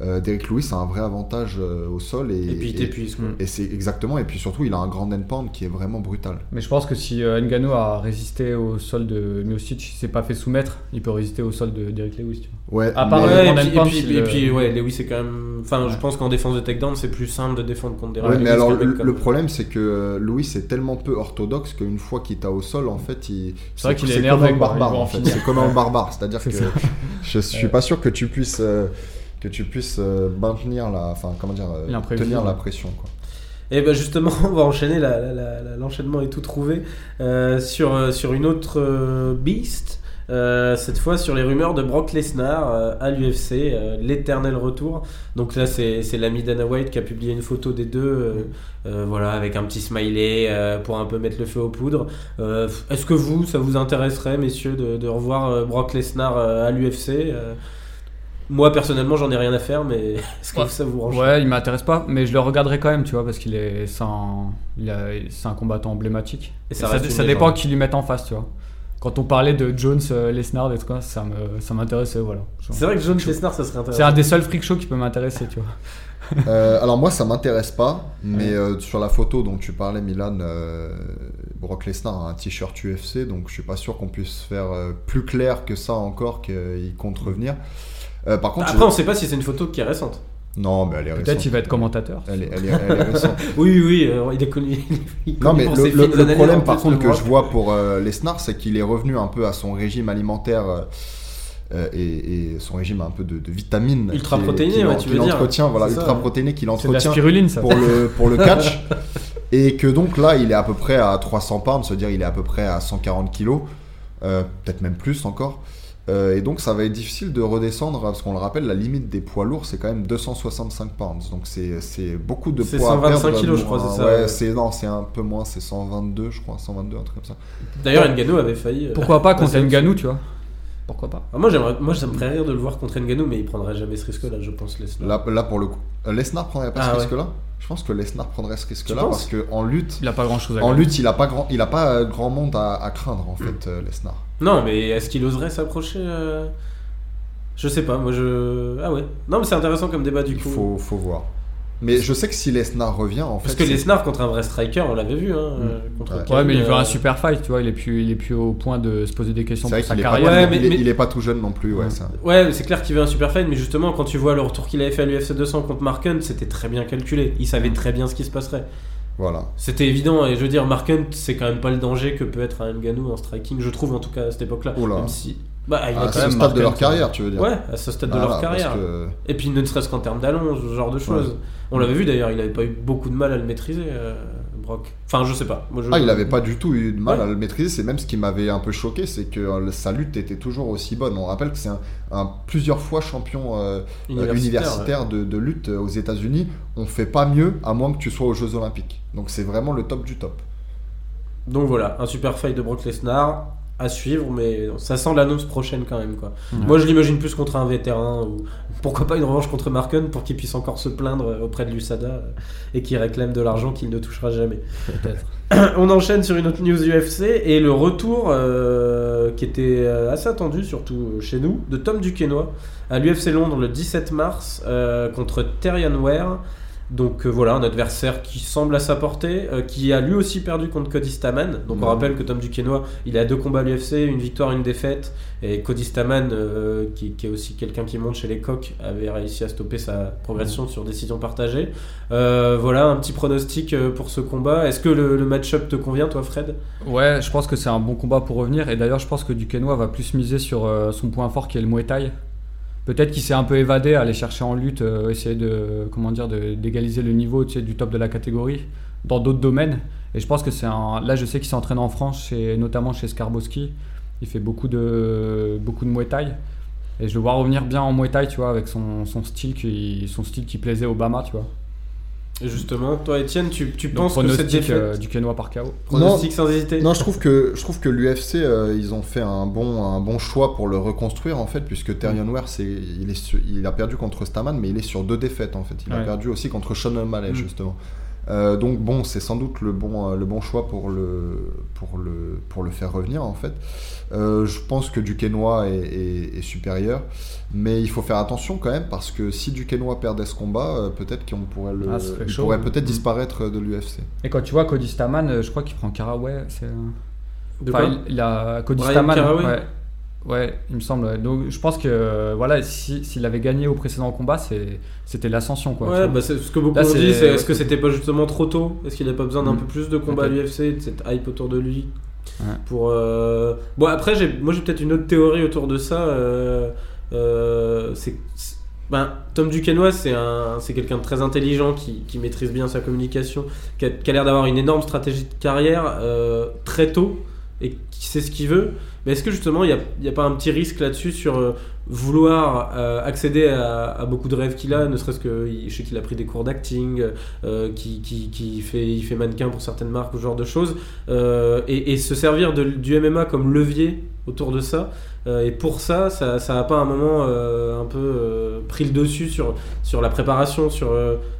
Euh, Derek Lewis a un vrai avantage euh, au sol et Et puis il t'épuise, et c'est exactement et puis surtout il a un grand end pound qui est vraiment brutal. Mais je pense que si euh, Ngannou a résisté au sol de Miocic, il s'est pas fait soumettre, il peut résister au sol de Derek Lewis. Tu vois. Ouais. À part mais- le Ouais, et grand puis, et endpoint, puis, et ouais, Lewis c'est quand même. Enfin, je pense qu'en défense de takedown, c'est plus simple de défendre contre Derek Ouais, Lewis. mais alors le, comme- le problème c'est que euh, Louis est tellement peu orthodoxe qu'une fois qu'il t'a au sol en fait il C'est vrai qu'il est comme un barbare en en fait finir. c'est comme un barbare c'est-à-dire que je suis pas sûr que tu puisses euh, que tu puisses euh, maintenir la enfin comment dire euh, tenir la pression quoi. Et ben justement, on va enchaîner, l'enchaînement est tout trouvé euh, sur, sur une autre euh, beast. euh, cette fois sur les rumeurs de Brock Lesnar euh, à l'UFC, euh, l'éternel retour. Donc là, c'est c'est l'ami Dana White qui a publié une photo des deux, euh, euh, voilà, avec un petit smiley euh, pour un peu mettre le feu aux poudres. Euh, Est-ce que vous, ça vous intéresserait, messieurs, de, de revoir euh, Brock Lesnar euh, à l'UFC euh, Moi, personnellement, j'en ai rien à faire, mais est-ce que Ouais. ça vous branche Ouais, il m'intéresse pas, mais je le regarderai quand même, tu vois, parce qu'il est, c'est un, il a- c'est un combattant emblématique. Et Et ça dépend qui lui met en face, tu vois. Quand on parlait de Jones, euh, Lesnar, des trucs ça, me- ça m'intéressait, voilà. C'est vrai que John Lesnar, ça serait intéressant. C'est un des seuls freak shows qui peut m'intéresser, tu vois. Euh, alors moi ça m'intéresse pas mais euh, sur la photo dont tu parlais Milan euh, Brock Lesnar a un t-shirt UFC donc je suis pas sûr qu'on puisse faire euh, plus clair que ça encore qu'il compte revenir. Euh, par contre Après, je- on sait pas si c'est une photo qui est récente. non mais elle est Peut-être récente. il va être commentateur. Elle est, elle est- elle est récente. Oui, oui, euh, il est connu. il Non, mais pour le, ses le- fines le analyses, problème, par contre, que je vois pour euh, Lesnar, c'est qu'il est revenu un peu à son régime alimentaire euh, et, et son régime un peu de, de vitamines. Ultra protéiné, ouais, tu veux dire. entretient, voilà, ça, ultra protéiné qu'il C'est de la entretient spiruline, ça. pour le, pour le catch. Et que donc là, il est à peu près à 300 pounds, c'est-à-dire il est à peu près à 140 kilos, euh, peut-être même plus encore. Euh, et donc ça va être difficile de redescendre, parce qu'on le rappelle, la limite des poids lourds, c'est quand même 265 pounds. Donc c'est c'est beaucoup de C'est poids à 125 perdre kilos, je pour crois, c'est ça, Ouais, ouais. c'est non, c'est un peu moins, c'est 122, je crois, 122, un truc comme ça. D'ailleurs, Ngannou avait failli. euh, Pourquoi pas contre Ngannou, tu vois? Pourquoi pas? Ah, moi, j'aimerais, moi, ça me ferait rire de le voir contre Ngannou, mais il prendrait jamais ce risque-là, je pense. Là, là pour le coup, euh, Lesnar prendrait pas Ah, ce ouais. risque-là Je pense que Lesnar prendrait ce risque-là parce que en lutte, Il a pas grand chose à en lutte, il a pas grand, il a pas euh, grand monde à, à craindre en fait, euh, Lesnar. Non, mais est-ce qu'il oserait s'approcher euh, Je sais pas, moi je. Ah ouais. Non, mais c'est intéressant comme débat du Il coup. faut, faut voir. Mais je sais que si Lesnar revient, en fait, Parce que Lesnar contre un vrai striker, on l'avait vu, hein, euh, contre Ouais. Ouais, mais il veut euh, un super fight, tu vois. Il est plus, il est plus au point de se poser des questions c'est vrai pour sa qu'il est, pas, carrière. Ouais, il, mais- est- mais- il est pas tout jeune non plus, ouais. Ouais. ça. Ouais, mais c'est clair qu'il veut un super fight, mais justement, quand tu vois le retour qu'il avait fait à l'UFC 200 contre Mark Hunt, c'était très bien calculé. Il savait très bien ce qui se passerait. Voilà. C'était évident, et je veux dire, Mark Hunt, c'est quand même pas le danger que peut être un Ngannou en striking, je trouve en tout cas à cette époque-là. Oula. Même si. Bah, il À quand ce même stade de leur carrière, tu veux dire Ouais, à ce stade de Voilà, leur carrière. que- Et puis ne serait-ce qu'en termes d'allonge, ce genre de choses. On l'avait vu d'ailleurs, il avait pas eu beaucoup de mal à le maîtriser, euh, Brock. Enfin, je sais pas. Moi, je- Ah, il avait pas du tout eu de mal Ouais. à le maîtriser. C'est même ce qui m'avait un peu choqué, c'est que euh, sa lutte était toujours aussi bonne. On rappelle que c'est un, un plusieurs fois champion euh, Universitaire, universitaire, de, de lutte aux États-Unis. On fait pas mieux à moins que tu sois aux Jeux Olympiques. Donc c'est vraiment le top du top. Donc voilà, un super fight de Brock Lesnar à suivre, mais ça sent l'annonce prochaine quand même. quoi. Moi, je l'imagine plus contre un vétéran, ou pourquoi pas une revanche contre Mark Hunt pour qu'il puisse encore se plaindre auprès de l'USADA euh, et qu'il réclame de l'argent qu'il ne touchera jamais. On enchaîne sur une autre news UFC et le retour euh, qui était euh, assez attendu, surtout chez nous, de Tom Duquesnoy à l'UFC Londres le 17 mars euh, contre Terrian Ware. Donc euh, voilà, un adversaire qui semble à sa portée, euh, qui a lui aussi perdu contre Cody Staman. Donc on Mhm. rappelle que Tom Duquesnoy, il a deux combats à l'UFC, une victoire, une défaite. Et Cody Staman, euh, qui, qui est aussi quelqu'un qui monte chez les coqs, avait réussi à stopper sa progression sur décision partagée. Voilà, un petit pronostic pour ce combat. Est-ce que le, le match-up te convient, toi, Fred? Ouais, je pense que c'est un bon combat pour revenir. Et d'ailleurs, je pense que Duquesnoy va plus miser sur son point fort qui est le Muay Thai. Peut-être qu'il s'est un peu évadé à aller chercher en lutte, euh, essayer de comment d'égaliser le niveau du top de la catégorie dans d'autres domaines. Et je pense que c'est un. Là, je sais qu'il s'entraîne en France, notamment chez Skarbowski. Il fait beaucoup de beaucoup Muay Thai. Et je le vois revenir bien en Muay Thai, tu vois, avec son, son style qui son style qui plaisait au Bama, tu vois. Et justement, toi, Étienne, tu, tu Donc, penses que cette défaite... euh, Duquesnoy par KO. Pronostic sans hésiter Non, je trouve que je trouve que l'UFC euh, ils ont fait un bon un bon choix pour le reconstruire en fait puisque Terrion Ware c'est il est il a perdu contre Staman mais il est sur deux défaites en fait. Il a perdu aussi contre Sean O'Malley Mm. justement. Euh, donc bon, c'est sans doute le bon euh, le bon choix pour le pour le pour le faire revenir en fait. Euh, je pense que Duquesnoy est, est, est supérieur, mais il faut faire attention quand même parce que si Duquesnoy perdait ce combat, euh, peut-être qu'on pourrait le Ah, il chaud. pourrait peut-être Mm. disparaître de l'UFC. Et quand tu vois Cody Staman, je crois qu'il prend Caraway. C'est... De Enfin, quoi il, il a Cody Brian Staman. Caraway Ouais. Ouais, il me semble. Donc je pense que euh, voilà, si- s'il avait gagné au précédent combat, c'était l'ascension quoi. Ouais, bah c'est ce que beaucoup Là, ont dit, c'est est-ce que c'était pas justement trop tôt? Est-ce qu'il n'a pas besoin d'un Mm. peu plus de combats à l'UFC, de cette hype autour de lui? Ouais. pour euh, Bon, après, moi j'ai peut-être une autre théorie autour de ça. euh, euh, c'est... Ben, Tom Duquesnoy, c'est, un... c'est quelqu'un de très intelligent qui, qui maîtrise bien sa communication, qui a, a l'air d'avoir une énorme stratégie de carrière très tôt et qui sait ce qu'il veut. Mais est-ce que justement, il n'y a, pas un petit risque là-dessus sur euh, vouloir euh, accéder à, beaucoup de rêves qu'il a, ne serait-ce que je sais qu'il a pris des cours d'acting, euh, fait, mannequin pour certaines marques ou ce genre de choses, euh, et, se servir du MMA comme levier autour de ça. Euh, et pour ça, ça, ça a pas un moment euh, un peu euh, pris le dessus sur, sur la préparation, sur.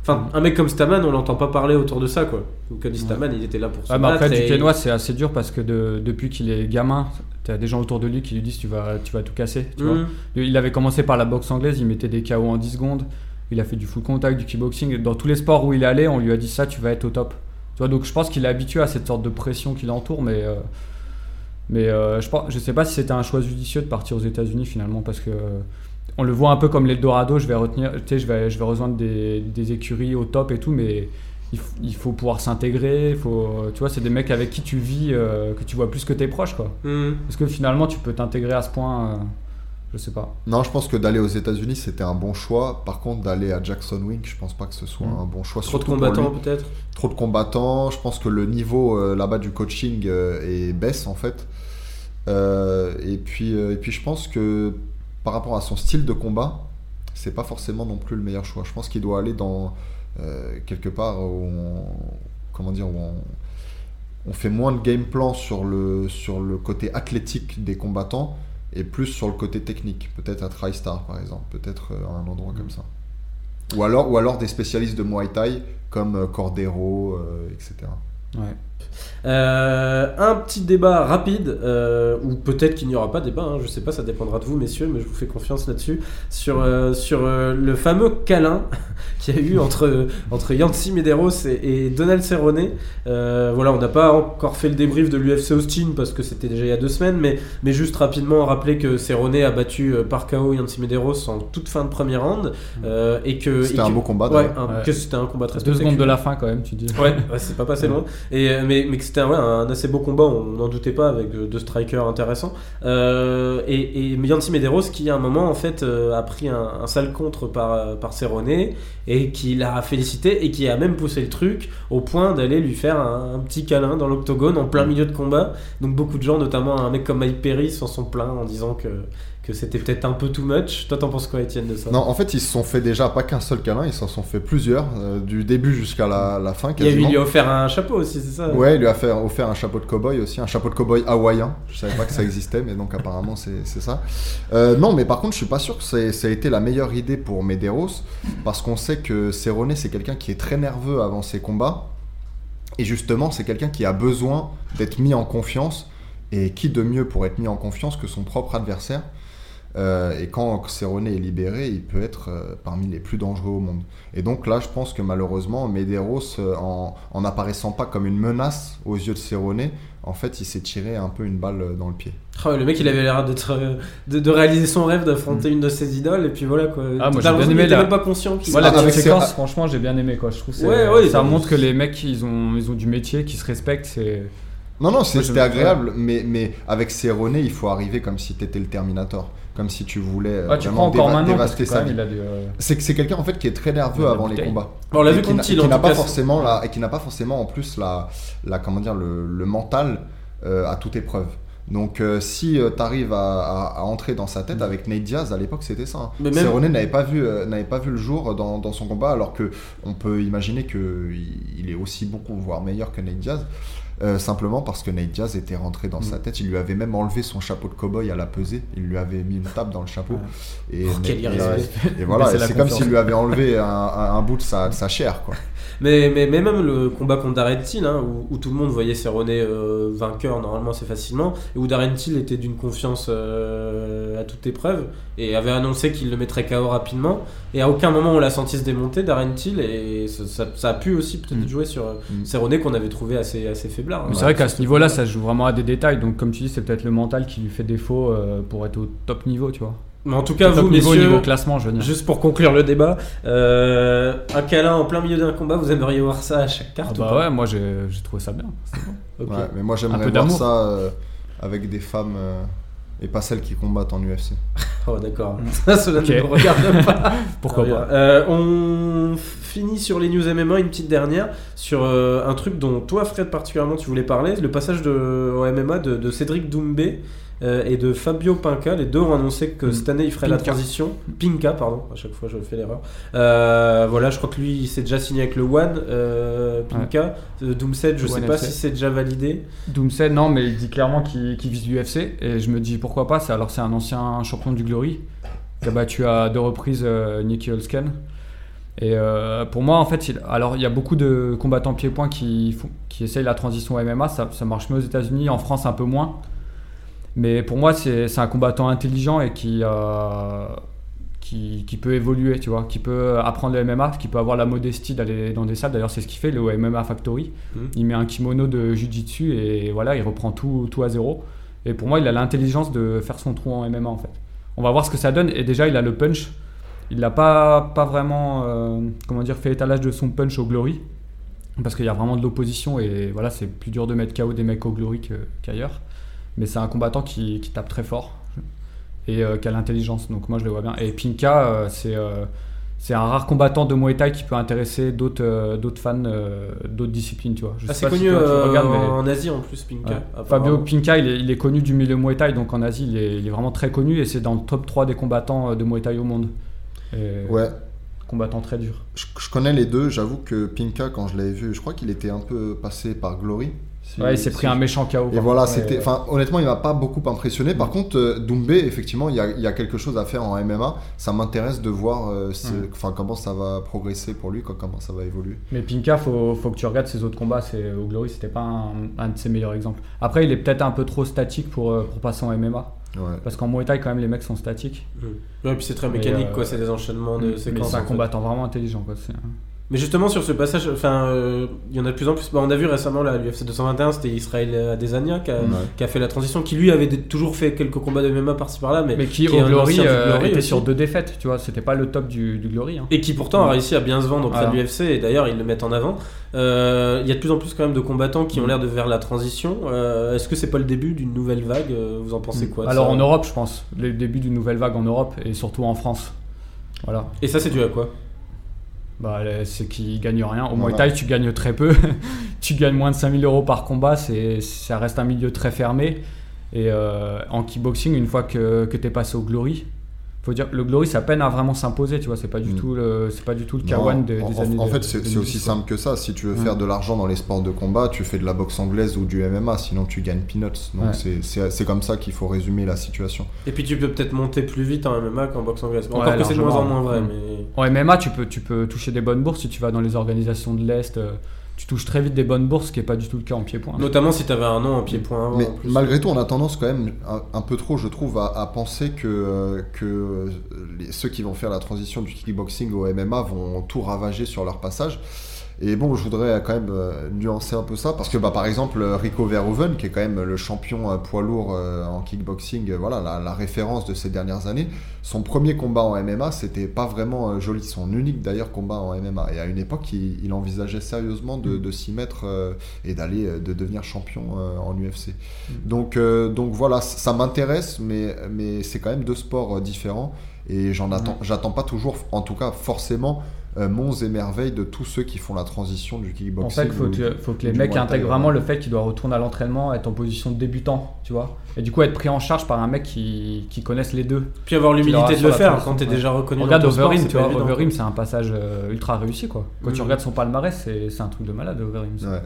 Enfin, un mec comme Staman, on l'entend pas parler autour de ça, quoi. Donc, Cody Staman, il était là pour se battre. après, et- Duquesnoy, c'est assez dur parce que de- depuis qu'il est gamin, tu as des gens autour de lui qui lui disent tu vas, tu vas tout casser. Tu vois. Mhm. Il avait commencé par la boxe anglaise, il mettait des KO en 10 secondes. Il a fait du full contact, du kickboxing. Dans tous les sports où il est allé, on lui a dit ça, tu vas être au top. Tu vois, donc je pense qu'il est habitué à cette sorte de pression qui l'entoure, mais, euh, mais euh, je, pense, je sais pas si c'était un choix judicieux de partir aux États-Unis finalement, parce que euh, on le voit un peu comme l'Eldorado. Je vais retenir, tu sais, je vais, je vais rejoindre des, des écuries au top et tout, mais il, faut pouvoir s'intégrer. Faut, tu vois, c'est des mecs avec qui tu vis, euh, que tu vois plus que tes proches, quoi. Mhm. Est-ce que finalement tu peux t'intégrer à ce point euh, Je sais pas. Non, je pense que d'aller aux États-Unis c'était un bon choix. Par contre, d'aller à Jackson Wink, je pense pas que ce soit Mm. un bon choix. Trop de combattants peut-être Trop de combattants. Je pense que le niveau euh, là-bas du coaching euh, est baisse en fait. Euh, et puis euh, et puis je pense que par rapport à son style de combat, c'est pas forcément non plus le meilleur choix. Je pense qu'il doit aller dans euh, quelque part où on, comment dire où on, fait moins de game plan sur le sur le côté athlétique des combattants et plus sur le côté technique. Peut-être à TriStar par exemple, peut-être à un endroit comme ça. Ou alors, ou alors des spécialistes de Muay Thai comme Cordero, etc. Ouais. Euh, un petit débat rapide, euh, ou peut-être qu'il n'y aura pas de débat, hein, je sais pas, ça dépendra de vous messieurs, mais je vous fais confiance là-dessus, sur, euh, sur euh, le fameux câlin qu'il y a eu entre, entre Yancy Medeiros et, et Donald Cerrone. Euh, voilà, on n'a pas encore fait le débrief de l'UFC Austin parce que c'était déjà il y a deux semaines, mais, mais juste rapidement rappeler que Cerrone a battu euh, par KO Yancy Medeiros en toute fin de premier round, euh, et que... C'était et un que- beau combat. Ouais, un- Ouais. que c'était un combat très Deux secondes de la fin quand même, tu dis. Ouais, ouais, c'est pas passé loin. Et, mais, mais c'était ouais, un assez beau combat, on n'en doutait pas, avec euh, deux strikers intéressants. Euh, et, et Yancy Medeiros, qui à un moment, en fait, euh, a pris un, sale contre par, par Cerrone, et qui l'a félicité, et qui a même poussé le truc au point d'aller lui faire un, un petit câlin dans l'octogone en plein milieu de combat. Donc beaucoup de gens, notamment un mec comme Mike Perry, s'en sont plaints en disant que, que c'était peut-être un peu too much. Toi, t'en penses quoi, Étienne, de ça? Non, en fait, ils se sont fait déjà pas qu'un seul câlin, ils s'en sont fait plusieurs, euh, du début jusqu'à la, la fin quasiment. il lui a offert un chapeau aussi, c'est ça? Ouais, il lui a fait, offert un chapeau de cow-boy aussi, un chapeau de cow-boy hawaïen. Je savais pas que ça existait, mais donc apparemment c'est c'est ça. Euh, non, mais par contre, je suis pas sûr que ça a été la meilleure idée pour Medeiros, parce qu'on sait que Cerrone, c'est quelqu'un qui est très nerveux avant ses combats. Et justement, c'est quelqu'un qui a besoin d'être mis en confiance. Et qui de mieux pour être mis en confiance que son propre adversaire? Euh, Et quand Cerrone est libéré, il peut être euh, parmi les plus dangereux au monde. Et donc là, je pense que malheureusement, Medeiros, euh, en, en apparaissant pas comme une menace aux yeux de Cerrone, en fait, il s'est tiré un peu une balle dans le pied. Oh, le mec, il avait l'air d'être, de, de réaliser son rêve d'affronter une de ses idoles, et puis voilà quoi. Ah, moi, j'ai bien aimé la- même pas conscient. Moi, la Ah, séquence, ah. franchement, j'ai bien aimé quoi. Je trouve Ouais, ouais, ça montre que les mecs, ils ont, ils ont du métier, qu'ils se respectent. C'est Non, non, c'est- Moi, c'était agréable, mais, mais avec Cerrone, il faut arriver comme si tu étais le Terminator. Comme si tu voulais euh, Ah, tu vraiment déva- maintenant dévaster sa vie. euh, C'est que c'est quelqu'un en fait qui est très nerveux avant les combats. Bon, on l'a Et vu qui contre n'a- qui pas cas, forcément la, et qui n'a pas forcément en plus la, la comment dire le, le mental euh, à toute épreuve. Donc euh, si tu arrives à, à- à entrer dans sa tête avec Nate Diaz à l'époque c'était ça. hein. Mais même- Cerrone n'avait pas vu euh, n'avait pas vu le jour dans, dans son combat alors que on peut imaginer que il, il est aussi beaucoup voire meilleur que Nate Diaz. Euh, simplement parce que Nate Diaz était rentré dans sa tête, il lui avait même enlevé son chapeau de cow-boy à la pesée, il lui avait mis une table dans le chapeau. Et, quel et- irrespect. et voilà, c'est et comme s'il lui avait enlevé un, un- un bout de sa, de sa chair. Quoi. Mais, mais, mais même le combat contre Darren Till, hein, où, où tout le monde voyait Cerrone euh, vainqueur normalement assez facilement, et où Darren Till était d'une confiance euh, à toute épreuve, et avait annoncé qu'il le mettrait KO rapidement, et à aucun moment on l'a senti se démonter, Darren Till, et ça, a pu aussi peut-être Mm. jouer sur euh, Mm. Cerrone qu'on avait trouvé assez, assez faiblard. hein. Mais c'est vrai qu'à ce niveau-là, ça se joue vraiment à des détails. Donc, comme tu dis, c'est peut-être le mental qui lui fait défaut euh, pour être au top niveau, tu vois. Mais en tout cas, top vous, niveau, messieurs, niveau classement, je veux dire. juste pour conclure le débat, euh, un câlin en plein milieu d'un combat, vous aimeriez voir ça à chaque Ah carte ou bah pas ouais, moi j'ai trouvé ça bien. Bon. Ouais, mais moi Un j'aimerais peu voir ça euh, avec des femmes euh, et pas celles qui combattent en UFC. Oh d'accord, Mm. ça cela ne me regarde pas. Pourquoi Ah, pas. Euh, On finit sur les news MMA, une petite dernière, sur euh, un truc dont toi Fred particulièrement tu voulais parler, le passage de, au MMA de, de Cédric Doumbé euh, et de Fabio Pinca. Les deux ont annoncé que cette année ils feraient la transition. Pinca, pardon, à chaque fois je fais l'erreur. Euh, voilà, je crois que lui il s'est déjà signé avec le One, euh, Pinca. Doomset, je sais One pas si c'est déjà validé. Doomset, non, mais il dit clairement qu'il vise l'UFC. Et je me dis pourquoi pas. c'est- Alors, c'est un ancien champion du Glory qui a battu à deux reprises Nicky Holsken. Et euh, pour moi, en fait, il, alors il y a beaucoup de combattants pieds-points qui, font- qui essayent la transition MMA. Ça, ça marche mieux aux États-Unis, en France un peu moins. Mais pour moi, c'est un combattant intelligent et qui, euh, qui, qui peut évoluer, tu vois, qui peut apprendre le MMA, qui peut avoir la modestie d'aller dans des salles. D'ailleurs, c'est ce qu'il fait, le MMA Factory. Mhm. Il met un kimono de jiu-jitsu et voilà, il reprend tout, tout à zéro. Et pour moi, il a l'intelligence de faire son trou en MMA en fait. On va voir ce que ça donne. Et déjà, il a le punch. Il n'a pas, pas vraiment euh, comment dire, fait étalage de son punch au Glory. Parce qu'il y a vraiment de l'opposition et voilà, c'est plus dur de mettre KO des mecs au Glory qu'ailleurs. Mais c'est un combattant qui, qui tape très fort. et euh, qui a l'intelligence. Donc moi je le vois bien. Et Pinka, euh, c'est c'est un rare combattant de Muay Thai qui peut intéresser d'autres euh, d'autres fans euh, d'autres disciplines, tu vois. Je Ah, c'est si connu toi, tu euh, regardes, mais- en Asie en plus, Pinka. Ouais. Fabio Pinka, il est, il est connu du milieu Muay Thai, donc en Asie, il est, il est vraiment très connu et c'est dans le top 3 des combattants de Muay Thai au monde. Et Ouais, Combattant très dur. je, je connais les deux. J'avoue que Pinka, quand je l'avais vu, je crois qu'il était un peu passé par Glory. Si- Ouais, il s'est si pris un méchant KO. Et voilà, c'était. Enfin, honnêtement, il m'a pas beaucoup impressionné. Par contre, euh, Doumbé, effectivement, il y a, il y a quelque chose à faire en MMA. Ça m'intéresse de voir euh, enfin, comment ça va progresser pour lui, quoi, comment ça va évoluer. Mais Pinka, faut, faut que tu regardes ses autres combats. C'est, au Glory, c'était pas un, un de ses meilleurs exemples. Après, il est peut-être un peu trop statique pour, euh, pour passer en MMA. Ouais. Parce qu'en Muay Thai, quand même, les mecs sont statiques. Mm. Ouais, puis c'est très mécanique, euh, quoi. C'est des enchaînements de Mais séquences. c'est un fait. combattant vraiment intelligent. Quoi. Mais justement, sur ce passage, enfin, euh, il y en a de plus en plus. Bah, on a vu récemment l'UFC 221, c'était Israël Adesanya qui a, Ouais. qui a fait la transition, qui lui avait toujours fait quelques combats de MMA par-ci par-là, mais, Mais qui, qui au Glory, euh, Glory était aussi. sur deux défaites. Tu vois, c'était pas le top du, du Glory. hein. Et qui pourtant a réussi à bien se vendre auprès de l'UFC, et d'ailleurs ils le mettent en avant. Euh, Il y a de plus en plus quand même de combattants qui ont Mm. l'air de vers la transition. Euh, Est-ce que c'est pas le début d'une nouvelle vague Vous en pensez quoi de Alors en Europe, je pense, le début d'une nouvelle vague en Europe et surtout en France. Voilà. Et ça c'est dû à quoi? Bah, c'est qu'ils gagnent rien. Au Voilà. Muay Thai, tu gagnes très peu. tu gagnes moins de 5000 euros par combat. C'est, ça reste un milieu très fermé. Et euh, en kickboxing, une fois que, que tu es passé au Glory, faut dire le Glory, ça peine à vraiment s'imposer. Tu vois, c'est pas du Mm. tout le, c'est pas du tout le Non, K1 des, en, des en- années. en de- fait, c'est c'est 2010, aussi quoi. simple que ça. Si tu veux Ouais. faire de l'argent dans les sports de combat, tu fais de la boxe anglaise ou du MMA, sinon tu gagnes peanuts. Donc Ouais. c'est- c'est c'est comme ça qu'il faut résumer la situation. Et puis tu peux peut-être monter plus vite en MMA qu'en boxe anglaise. Ouais, Encore que c'est de moins en moins vrai, Mm. mais. En MMA, tu peux, tu peux toucher des bonnes bourses si tu vas dans les organisations de l'Est. euh, tu touches très vite des bonnes bourses, ce qui n'est pas du tout le cas en pied-point. Notamment si t'avais un nom en pied-point. Mais en plus. malgré tout, on a tendance quand même un, un peu trop, je trouve, à, à penser que, euh, que euh, les- ceux qui vont faire la transition du kickboxing au MMA vont tout ravager sur leur passage. Et bon, je voudrais quand même euh, nuancer un peu ça, parce que bah, par exemple, Rico Verhoeven, qui est quand même le champion euh, poids lourd euh, en kickboxing, euh, voilà, la, la référence de ces dernières années, son premier combat en MMA, c'était pas vraiment euh, joli, son unique d'ailleurs combat en MMA. Et à une époque, il, il envisageait sérieusement de, de s'y mettre euh, et d'aller euh, de devenir champion euh, en UFC. Donc, euh, donc voilà, ça m'intéresse, mais, mais c'est quand même deux sports euh, différents. Et j'en attends, j'attends pas toujours, en tout cas forcément, euh, monts et merveilles de tous ceux qui font la transition du En kickboxing. fait, faut, ou- que- faut que les mecs intègrent vraiment le fait qu'il doit retourner à l'entraînement, être en position de débutant, tu vois. Et du coup, être pris en charge par un mec qui, qui connaisse les deux. Puis avoir l'humilité de le faire quand t'es ouais. déjà reconnu Regarde dans ton sport, Overeem, c'est tu vois. Overeem, c'est un passage euh, ultra réussi, quoi. Quand tu Mhm. regardes son palmarès, c'est c'est un truc de malade, Overeem. Ouais.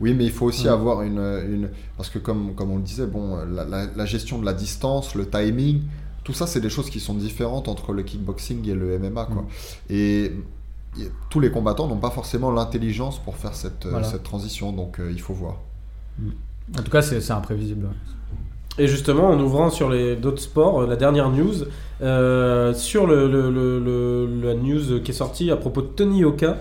Oui, mais il faut aussi Ouais. avoir une, une. Parce que, comme, comme on le disait, bon, la, la- la gestion de la distance, le timing, tout ça, c'est des choses qui sont différentes entre le kickboxing et le MMA. Quoi. Mm. Et tous les combattants n'ont pas forcément l'intelligence pour faire cette, euh, Voilà. cette transition, donc euh, il faut voir. En tout cas, c'est imprévisible. Et justement, en ouvrant sur les d'autres sports, euh, la dernière news, euh, sur le, le- le- le- la news qui est sortie à propos de Tony Yoka,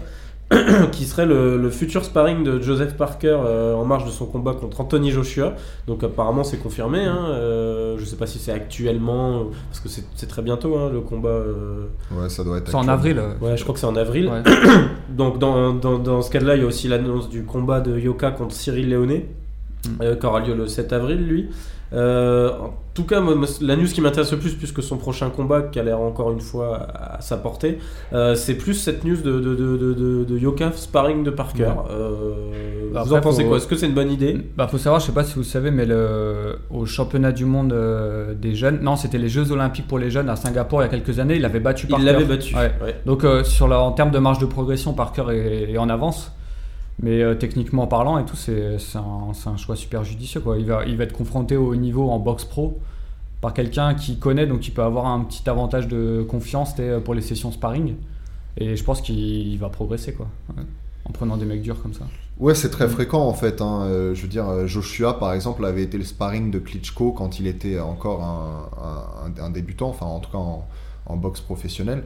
qui serait le, le futur sparring de Joseph Parker euh, en marge de son combat contre Anthony Joshua. Donc apparemment c'est confirmé. Hein, euh, je sais pas si c'est actuellement, parce que c'est très bientôt hein, le combat. euh, Ouais, ça doit être. C'est en avril. euh. ouais, je crois que c'est en avril. Ouais. Donc dans, dans, dans ce cas-là, il y a aussi l'annonce du combat de Yoka contre Cyril Léoné. Euh, qui aura lieu le 7 avril, lui. Euh, en tout cas, moi, la news qui m'intéresse le plus, puisque son prochain combat, qui a l'air encore une fois à, à sa portée, euh, c'est plus cette news de, de, de, de, de- Yoka sparring de Parker. Ouais. Euh, Après, vous en pensez faut- quoi? Est-ce que c'est une bonne idée? Bah, faut savoir, je sais pas si vous savez, mais le, au championnat du monde des jeunes, non, c'était les Jeux Olympiques pour les jeunes à Singapour il y a quelques années, il avait battu Il Parker. l'avait battu. Ouais. Ouais. Donc, sur la, en termes de marge de progression, Parker est, est en avance. Mais euh, techniquement parlant et tout, c'est un, un choix super judicieux. Quoi. Il, va, il va être confronté au niveau en boxe pro par quelqu'un qui connaît, donc il peut avoir un petit avantage de confiance t'sais, pour les sessions sparring. Et je pense qu'il il va progresser quoi, ouais, en prenant des mecs durs comme ça. Ouais, c'est très fréquent en fait. hein. Euh, je veux dire, euh, Joshua par exemple avait été le sparring de Klitschko quand il était encore un débutant, enfin en tout cas en, en boxe professionnelle.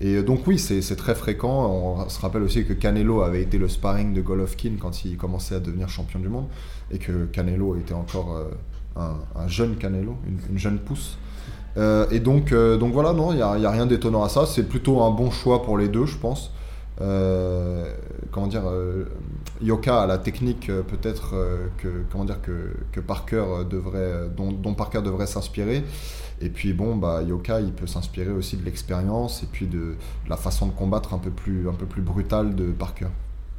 Et euh, donc oui, c'est très fréquent. On se rappelle aussi que Canelo avait été le sparring de Golovkin quand il commençait à devenir champion du monde et que Canelo était encore euh, un, un jeune Canelo, une, une jeune pousse. Euh, et donc, voilà, non, il n'y a, rien d'étonnant à ça. C'est plutôt un bon choix pour les deux, je pense. comment dire, Yoka a la technique peut-être que comment dire que, que Parker devrait, dont, dont Parker devrait s'inspirer. Et puis bon, bah Yoka, il peut s'inspirer aussi de l'expérience et puis de, de la façon de combattre un peu plus, un peu plus brutale de Parker.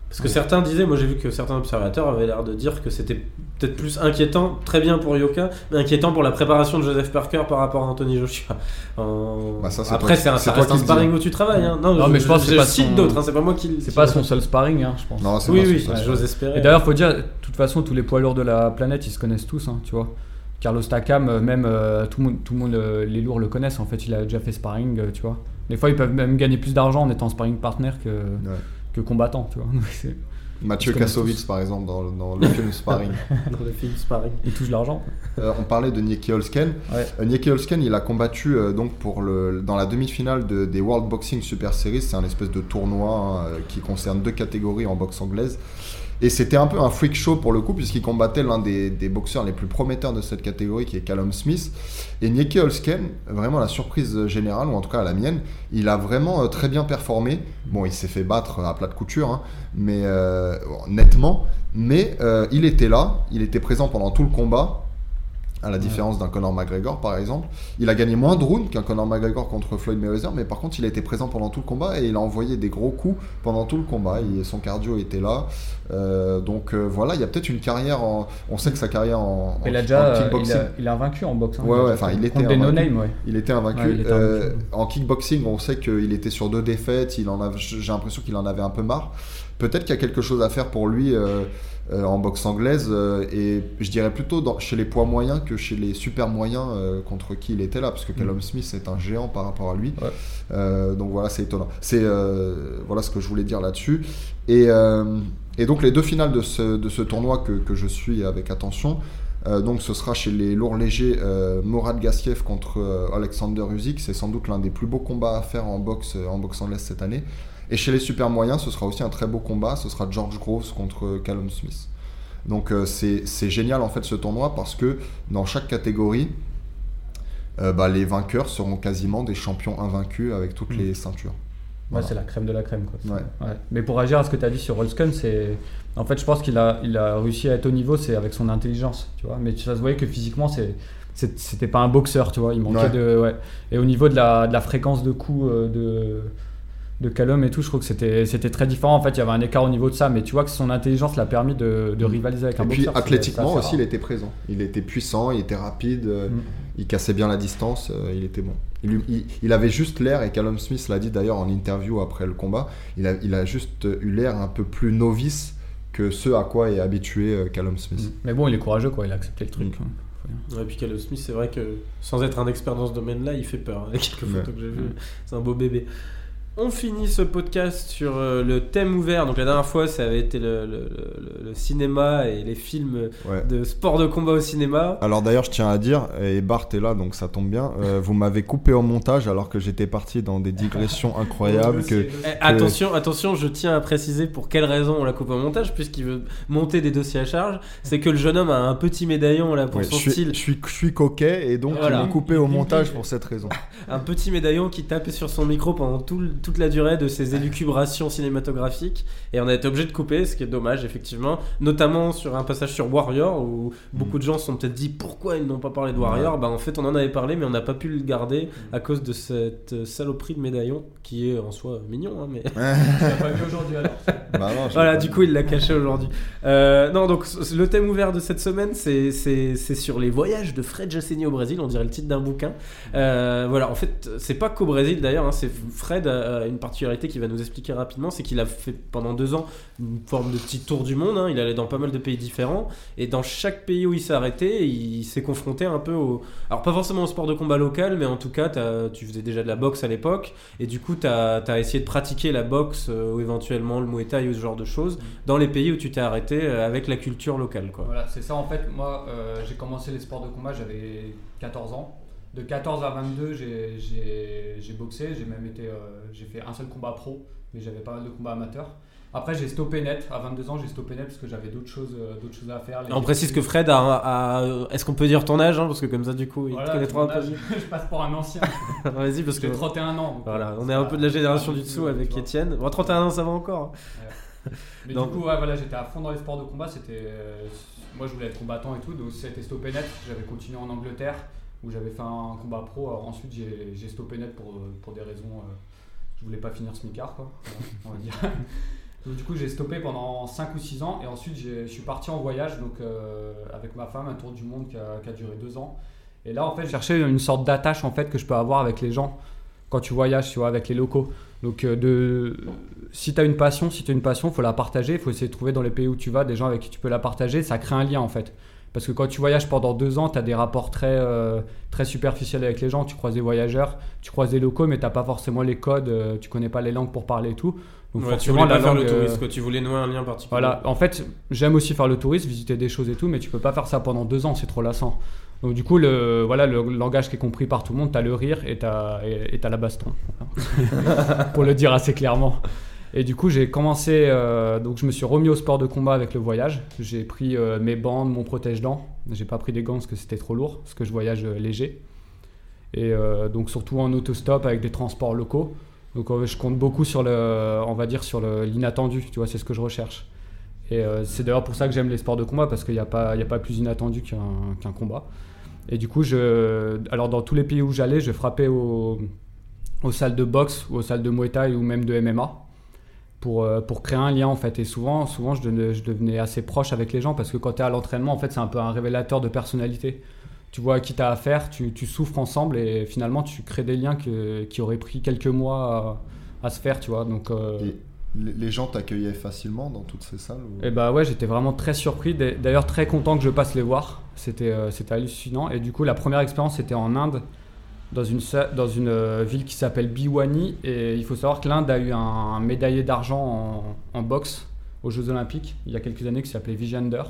Parce que certains disaient, moi j'ai vu que certains observateurs avaient l'air de dire que c'était peut-être plus inquiétant, très bien pour Yoka, mais inquiétant pour la préparation de Joseph Parker par rapport à Anthony Joshua. Bah, ça, c'est Après, c'est un, ça reste sparring où tu travailles. Hein. Non, Non, mais je pense que c'est son- d'autres, hein, c'est pas moi qui C'est pas son seul sparring, hein, je pense. Non, c'est Oui, pas oui, j'ose espérer. Et d'ailleurs, faut dire, de toute façon, tous les poids lourds de la planète, ils se connaissent tous, hein, tu vois. Carlos Takam, euh, même euh, tout le monde, tout le monde euh, les lourds le connaissent. En fait, il a déjà fait sparring, euh, tu vois. Des fois, ils peuvent même gagner plus d'argent en étant sparring partner que, Ouais. que combattant, tu vois. Donc, Mathieu Kassovitz, par exemple, dans, dans le film Sparring. dans le film sparring. Ils touchent l'argent. Euh, on parlait de Nicky Holsken. Ouais. Euh, Nicky Holsken, il a combattu euh, donc pour le, dans la demi-finale de- des World Boxing Super Series. C'est un espèce de tournoi hein, qui concerne deux catégories en boxe anglaise. Et c'était un peu un freak show pour le coup, puisqu'il combattait l'un des, boxeurs les plus prometteurs de cette catégorie, qui est Callum Smith. Et Nicky Holsken, vraiment la surprise générale, ou en tout cas la mienne, il a vraiment euh, très bien performé. Bon, il s'est fait battre à plat de couture, hein, mais euh, nettement. Mais euh, il était là, il était présent pendant tout le combat à la différence d'un Conor McGregor par exemple. Il a gagné moins de rounds qu'un Conor McGregor contre Floyd Mayweather, mais par contre il a été présent pendant tout le combat et il a envoyé des gros coups pendant tout le combat. Et son cardio était là. Euh, donc euh, voilà, il y a peut-être une carrière en... On sait que sa carrière en, en- Il a déjà euh, il kickboxing... a, il a vaincu en boxe. hein. Ouais, ouais, enfin, il était des no-name, ouais. Il était invaincu. Ouais, il était Euh, invaincu. en kickboxing, on sait qu'il était sur deux défaites. Il en a, j'ai l'impression qu'il en avait un peu marre. Peut-être qu'il y a quelque chose à faire pour lui euh, euh, en boxe anglaise. euh, et je dirais plutôt dans- chez les poids moyens que chez les super moyens contre qui il était là. Parce que Callum Smith est un géant par rapport à lui. Mm. Ouais. Donc voilà, c'est étonnant. C'est voilà ce que je voulais dire là-dessus. Et, et donc les deux finales de ce, de ce tournoi que, que je suis avec attention. euh, donc ce sera chez les lourds légers euh, Morad Gassiev contre euh, Alexander Usyk. C'est sans doute l'un des plus beaux combats à faire en boxe en boxe anglaise cette année. Et chez les super moyens, ce sera aussi un très beau combat. Ce sera George Groves contre Callum Smith. Donc euh, c'est génial en fait ce tournoi parce que dans chaque catégorie, euh, bah, les vainqueurs seront quasiment des champions invaincus avec toutes Mm. les ceintures. Ouais, Voilà. c'est la crème de la crème. Quoi. Ouais. Ouais. Mais pour réagir à ce que tu as dit sur Holsken, c'est. En fait, je pense qu'il a, il a réussi à être au niveau, c'est avec son intelligence, tu vois. Mais ça se voyait que physiquement, c'est. C'était pas un boxeur, tu vois. Il manquait Ouais. de. Ouais. Et au niveau de la, de la fréquence de coups euh, de, de Callum et tout, je trouve que c'était c'était très différent. En fait, il y avait un écart au niveau de ça, mais tu vois que son intelligence l'a permis de, de rivaliser avec un Et puis boxeur. athlétiquement aussi, il était présent. Il était puissant, il était rapide, euh, Mm. il cassait bien la distance, euh, il était bon. Il, lui- il- il avait juste l'air, et Callum Smith l'a dit d'ailleurs en interview après le combat, il a, il a juste eu l'air un peu plus novice que ce à quoi est habitué euh, Callum Smith. Mais bon, il est courageux, quoi. Il a accepté le truc. Mm. hein. Et puis Callum Smith, c'est vrai que sans être un expert dans ce domaine-là, il fait peur. hein, Avec quelques Ouais. photos que j'ai vues, c'est un beau bébé. On finit ce podcast sur euh, le thème ouvert. Donc la dernière fois, ça avait été le, le- le- le cinéma et les films Ouais. de sport de combat au cinéma. Alors d'ailleurs, je tiens à dire, et Bart est là, donc ça tombe bien, euh, vous m'avez coupé au montage alors que j'étais parti dans des digressions incroyables. que... Eh, attention, attention, je tiens à préciser pour quelle raison on la coupe au montage, puisqu'il veut monter des dossiers à charge. C'est que le jeune homme a un petit médaillon là pour Ouais, son je, suis, style, je, suis, je suis coquet et donc Voilà. ils m'ont coupé au montage pour cette raison. un petit médaillon qui tapait sur son micro pendant tout le- toute la durée de ses élucubrations cinématographiques. Et on a été obligé de couper, ce qui est dommage effectivement, notamment sur un passage sur Warrior où beaucoup de gens se sont peut-être dit pourquoi ils n'ont pas parlé de Warrior? Bah en fait on en avait parlé, mais on n'a pas pu le garder à cause de cette euh, saloperie de médaillon qui est en soi mignon, hein, mais. Bah non, Voilà, pas du coup, il l'a caché aujourd'hui. Euh, non, donc le thème ouvert de cette semaine, c'est c'est- c'est sur les voyages de Fred Jasseni au Brésil. On dirait le titre d'un bouquin. Euh, voilà, en fait, c'est pas qu'au Brésil d'ailleurs. hein, c'est Fred a une particularité qu'il va nous expliquer rapidement, c'est qu'il a fait pendant deux ans une forme de petit tour du monde. hein. Il allait dans pas mal de pays différents et dans chaque pays où il s'est arrêté, il s'est confronté un peu au. Alors pas forcément au sport de combat local, mais en tout cas, tu faisais déjà de la boxe à l'époque et du coup, tu as, essayé de pratiquer la boxe euh, ou éventuellement le muay thai ou ce genre de choses dans les pays où tu t'es arrêté euh, avec la culture locale. Quoi. Voilà, c'est ça en fait. Moi, euh, j'ai commencé les sports de combat, j'avais 14 ans. De 14 à 22, j'ai- boxé. J'ai même été, euh, j'ai fait un seul combat pro, mais j'avais pas mal de combats amateurs. Après, j'ai stoppé net. À 22 ans, j'ai stoppé net parce que j'avais d'autres choses, euh, d'autres choses à faire. Les On précise que Fred a. a- Est-ce qu'on peut dire ton âge hein, Parce que comme ça, du coup, il Voilà, te connaîtra un peu. je, je passe pour un ancien. Vas-y, parce que. J'ai 31 ans. donc, Voilà, euh, on est un peu de la génération du dessous avec. Étienne. Bon, 31 ans, ça va encore. Mais Non. du coup, ouais, voilà, j'étais à fond dans les sports de combat. C'était, euh, moi, je voulais être combattant et tout, donc ça a été stoppé net. J'avais continué en Angleterre où j'avais fait un combat pro. Alors, ensuite, j'ai, stoppé net pour, pour des raisons. euh, je voulais pas finir smicard, quoi. on va dire. Donc, du coup, j'ai stoppé pendant 5 ou 6 ans et ensuite, je suis parti en voyage donc, euh, avec ma femme, un tour du monde qui a, qui a duré 2 ans. Et là, en fait, je cherchais une sorte d'attache en fait, que je peux avoir avec les gens quand tu voyages, tu vois, avec les locaux. Donc, euh, de, si tu as une passion, si tu as une passion, faut la partager. Il faut essayer de trouver dans les pays où tu vas des gens avec qui tu peux la partager. Ça crée un lien en fait. Parce que quand tu voyages pendant deux ans, tu as des rapports très, euh, très superficiels avec les gens. Tu croises des voyageurs, tu croises des locaux, mais tu pas forcément les codes, euh, tu connais pas les langues pour parler et tout. Donc, Ouais, tu voulais pas la faire le euh, touriste, quoi. Tu voulais nouer un lien particulier. voilà, en fait, j'aime aussi faire le tourisme, visiter des choses et tout, mais tu peux pas faire ça pendant deux ans, c'est trop lassant. Donc du coup, le, voilà, le langage qui est compris par tout le monde, t'as le rire et t'as, et, et t'as la baston. Voilà. Pour le dire assez clairement. Et du coup, j'ai commencé, euh, donc je me suis remis au sport de combat avec le voyage. J'ai pris euh, mes bandes, mon protège-dents. J'ai pas pris des gants parce que c'était trop lourd, parce que je voyage euh, léger. Et donc surtout en autostop avec des transports locaux. Donc je compte beaucoup sur le, on va dire sur l'inattendu, tu vois, c'est ce que je recherche. Et c'est d'ailleurs pour ça que j'aime les sports de combat parce qu'il n'y a pas, il a pas plus inattendu qu'un combat. Et du coup, alors dans tous les pays où j'allais, je frappais au- aux salles de boxe ou aux salles de Muay Thai ou même de MMA pour, euh, pour créer un lien en fait. Et souvent, souvent je, devenais, je devenais assez proche avec les gens parce que quand tu es à l'entraînement, en fait, c'est un peu un révélateur de personnalité. Tu vois à qui tu as affaire, tu, tu souffres ensemble et finalement tu crées des liens que- qui auraient pris quelques mois à, à se faire, tu vois. Donc, euh, Et les gens t'accueillaient facilement dans toutes ces salles ou- et bah ouais, j'étais vraiment très surpris. D'a- D'ailleurs, très content que je passe les voir. C'était euh, c'était hallucinant. Et du coup, la première expérience, c'était en Inde, dans une, euh, ville qui s'appelle Bhiwani. Et il faut savoir que l'Inde a eu un, médaillé d'argent en, boxe aux Jeux Olympiques il y a quelques années qui s'appelait Vijender.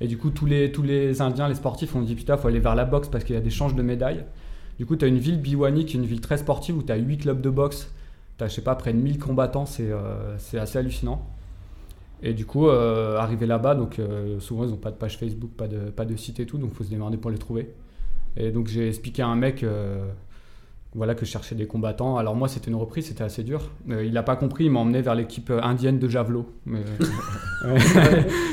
Et du coup, tous les, Indiens, les sportifs, ont dit putain, faut aller vers la boxe parce qu'il y a des changes de médailles. Du coup, tu as une ville, Bhiwani, qui est une ville très sportive où tu as 8 clubs de boxe. Tu as, je sais pas, près de 1000 combattants. C'est euh, c'est assez hallucinant. Et du coup, euh, arrivé là-bas, donc euh, souvent ils n'ont pas de page Facebook, pas de, pas de site et tout, donc il faut se démerder pour les trouver. Et donc j'ai expliqué à un mec euh, voilà, que je cherchais des combattants. Alors moi c'était une reprise, c'était assez dur. Euh, il n'a pas compris, il m'a emmené vers l'équipe euh, indienne de Javelot. Mais,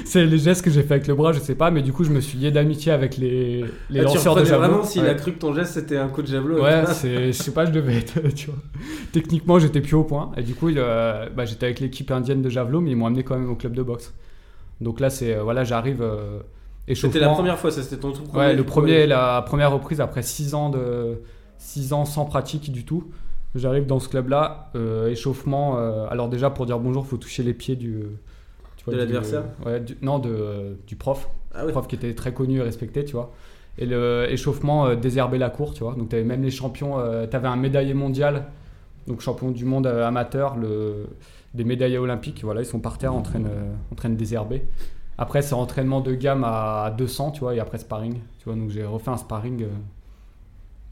c'est les gestes que j'ai fait avec le bras, je sais pas, mais du coup je me suis lié d'amitié avec les, les Ah, lanceurs de Javelot. vraiment s'il Ouais. a cru que ton geste c'était un coup de javelot. Ouais, c'est, je sais pas, je devais être, tu vois. Techniquement, j'étais plus au point. Et du coup, il, euh, bah, j'étais avec l'équipe indienne de Javelot, mais ils m'ont amené quand même au club de boxe. Donc là, c'est, voilà, j'arrive. euh, C'était la première fois, ça c'était ton premier. Ouais, le premier, la première reprise après 6 ans, de, six ans sans pratique du tout. J'arrive dans ce club-là, euh, échauffement. euh, alors, déjà, pour dire bonjour, il faut toucher les pieds du. tu De l'adversaire Ouais, non, de, du prof Ah oui. prof qui était très connu et respecté, tu vois. Et le échauffement, euh, désherber la cour, tu vois. Donc, tu avais même les champions, tu avais un médaillé mondial, donc champion du monde euh, amateur, le, des médaillés olympiques, voilà, ils sont par terre en train de, en train de désherber. Après, c'est entraînement de gamme à 200, tu vois, et après sparring, tu vois. Donc, j'ai refait un sparring euh,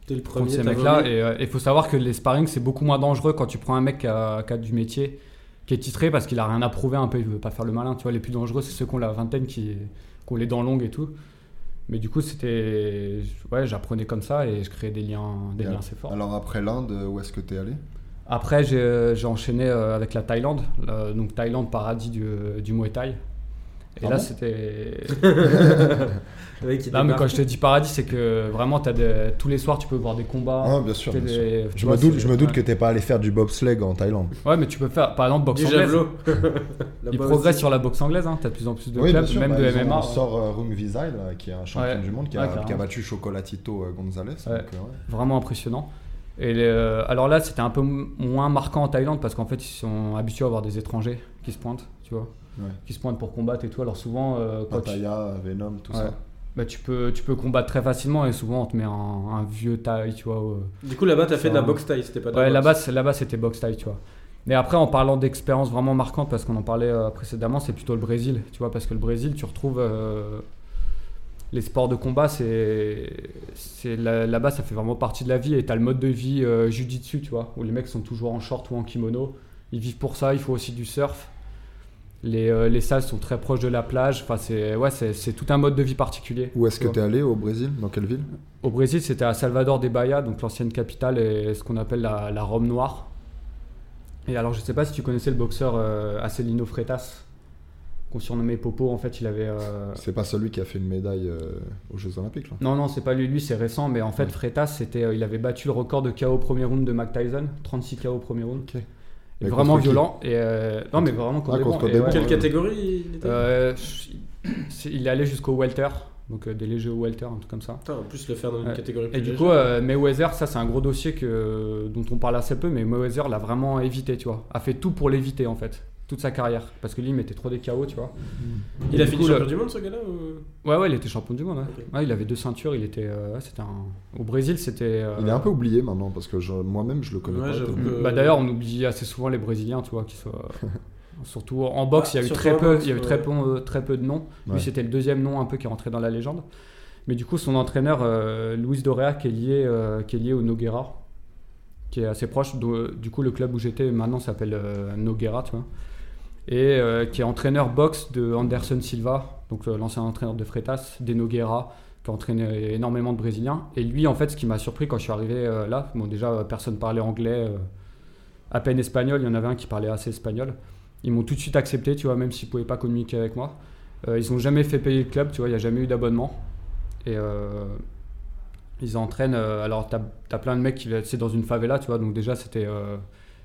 T'es le contre premier. ces t'as mecs-là. Et il faut savoir que les sparring, c'est beaucoup moins dangereux quand tu prends un mec qui a, qui a du métier, qui est titré parce qu'il a rien à prouver un peu, il veut pas faire le malin. Tu vois, les plus dangereux, c'est ceux qui ont la vingtaine, qui, qui ont les dents longues et tout. Mais du coup, c'était. Ouais, j'apprenais comme ça et je créais des liens, des liens assez forts. Alors après l'Inde, où est-ce que t'es allé? Après, j'ai j'ai enchaîné euh, avec la Thaïlande. euh, donc, Thaïlande, paradis du, du Muay Thai. Et Ah là, bon c'était. Là, mais quand je te dis paradis, c'est que vraiment, as des- tous les soirs, tu peux voir des combats. Ah, bien sûr. T'es bien des- sûr. tu Je vois, me doute, je me doute ouais. que t'es pas allé faire du bobsleigh en Thaïlande. Ouais, mais tu peux faire, par exemple, boxe Du anglaise. Il progresse sur la boxe anglaise, hein. t'as de plus en plus de Oui, clubs, sûr. même bah, de ils MMA. On sort euh, Rung Visai, là, qui est un champion Ouais. du monde, qui, Ouais, a, carrément. qui a battu Chocolatito euh, Gonzalez. Ouais. donc, euh, ouais. Vraiment impressionnant. Et les- euh, alors là, c'était un peu moins marquant en Thaïlande parce qu'en fait, ils sont habitués à avoir des étrangers qui se pointent, tu vois, Ouais. qui se pointent pour combattre et tout. Alors souvent, euh, quand tu, Venom, tout Ouais. ça. bah, tu, peux, tu peux combattre très facilement et souvent on te met un, un vieux taille, tu vois. euh, Du coup, là-bas, t'as fait de la boxe taille, c'était pas de la Ouais, boxe. là-bas, là-bas c'était box taille, tu vois. Mais après, en parlant d'expérience vraiment marquante, parce qu'on en parlait euh, précédemment, c'est plutôt le Brésil, tu vois, parce que le Brésil, tu retrouves euh, les sports de combat, c'est, c'est là- là-bas, ça fait vraiment partie de la vie, et t'as le mode de vie euh, jujitsu, tu vois, où les mecs sont toujours en short ou en kimono, ils vivent pour ça, il faut aussi du surf. Les, euh, les salles sont très proches de la plage. Enfin, c'est ouais, c'est tout un mode de vie particulier. Où est-ce que tu es allé au Brésil? Dans quelle ville? Au Brésil, c'était à Salvador de Bahia, donc l'ancienne capitale et ce qu'on appelle la, la Rome noire. Et alors, je sais pas si tu connaissais le boxeur euh, Acelino Freitas, qu'on surnommait Popo. En fait, il avait. euh, C'est pas celui qui a fait une médaille euh, aux Jeux Olympiques là? Non, non, c'est pas lui, lui c'est récent, mais en fait, Ouais. Freitas, c'était, il avait battu le record de KO au premier round de Mike Tyson, 36 KO au premier round. Mais vraiment violent. Et euh, non, mais vraiment contre Ah, Et ouais, Quelle ouais. catégorie il était? Euh, Il est allé jusqu'au welter, donc euh, des légers au welter, un truc comme ça. Putain, en plus le faire dans une Ouais. catégorie plus Et du légère. coup, euh, Mayweather, ça c'est un gros dossier que, dont on parle assez peu, mais Mayweather l'a vraiment évité, tu vois. A fait tout pour l'éviter en fait, toute sa carrière. Parce que lui, il mettait trop des KO, tu vois. il a fini coup, champion le- du monde ce gars-là ou... Ouais, ouais, il était champion du monde. Ouais. Ok. Ouais, il avait deux ceintures, il était. euh, c'était un... Au Brésil, c'était. euh, Il est un peu oublié maintenant parce que moi-même je le connais Ouais, pas. que- Bah, D'ailleurs, on oublie assez souvent les Brésiliens, tu vois, qui sont. Surtout en boxe, Ah, il y a eu très peu, boxe, il y a eu ouais. très peu, euh, très peu de noms. Ouais. Lui, c'était le deuxième nom un peu qui est rentré dans la légende. Mais du coup, son entraîneur, euh, Luis Dorea, qui est lié, euh, qui est lié au Noguera, qui est assez proche. Du coup, le club où j'étais maintenant s'appelle euh, Noguera, tu vois. Et euh, qui est entraîneur boxe de Anderson Silva, donc euh, l'ancien entraîneur de Freitas, des Noguera, qui a entraîné énormément de Brésiliens. Et lui, en fait, ce qui m'a surpris quand je suis arrivé euh, là, bon, déjà, personne parlait anglais, à peine espagnol. Il y en avait un qui parlait assez espagnol. Ils m'ont tout de suite accepté, tu vois, même s'ils ne pouvaient pas communiquer avec moi. Ils n'ont jamais fait payer le club, tu vois, il n'y a jamais eu d'abonnement. Et ils entraînent. alors, tu as, plein de mecs qui. C'est dans une favela, tu vois, donc déjà, c'était.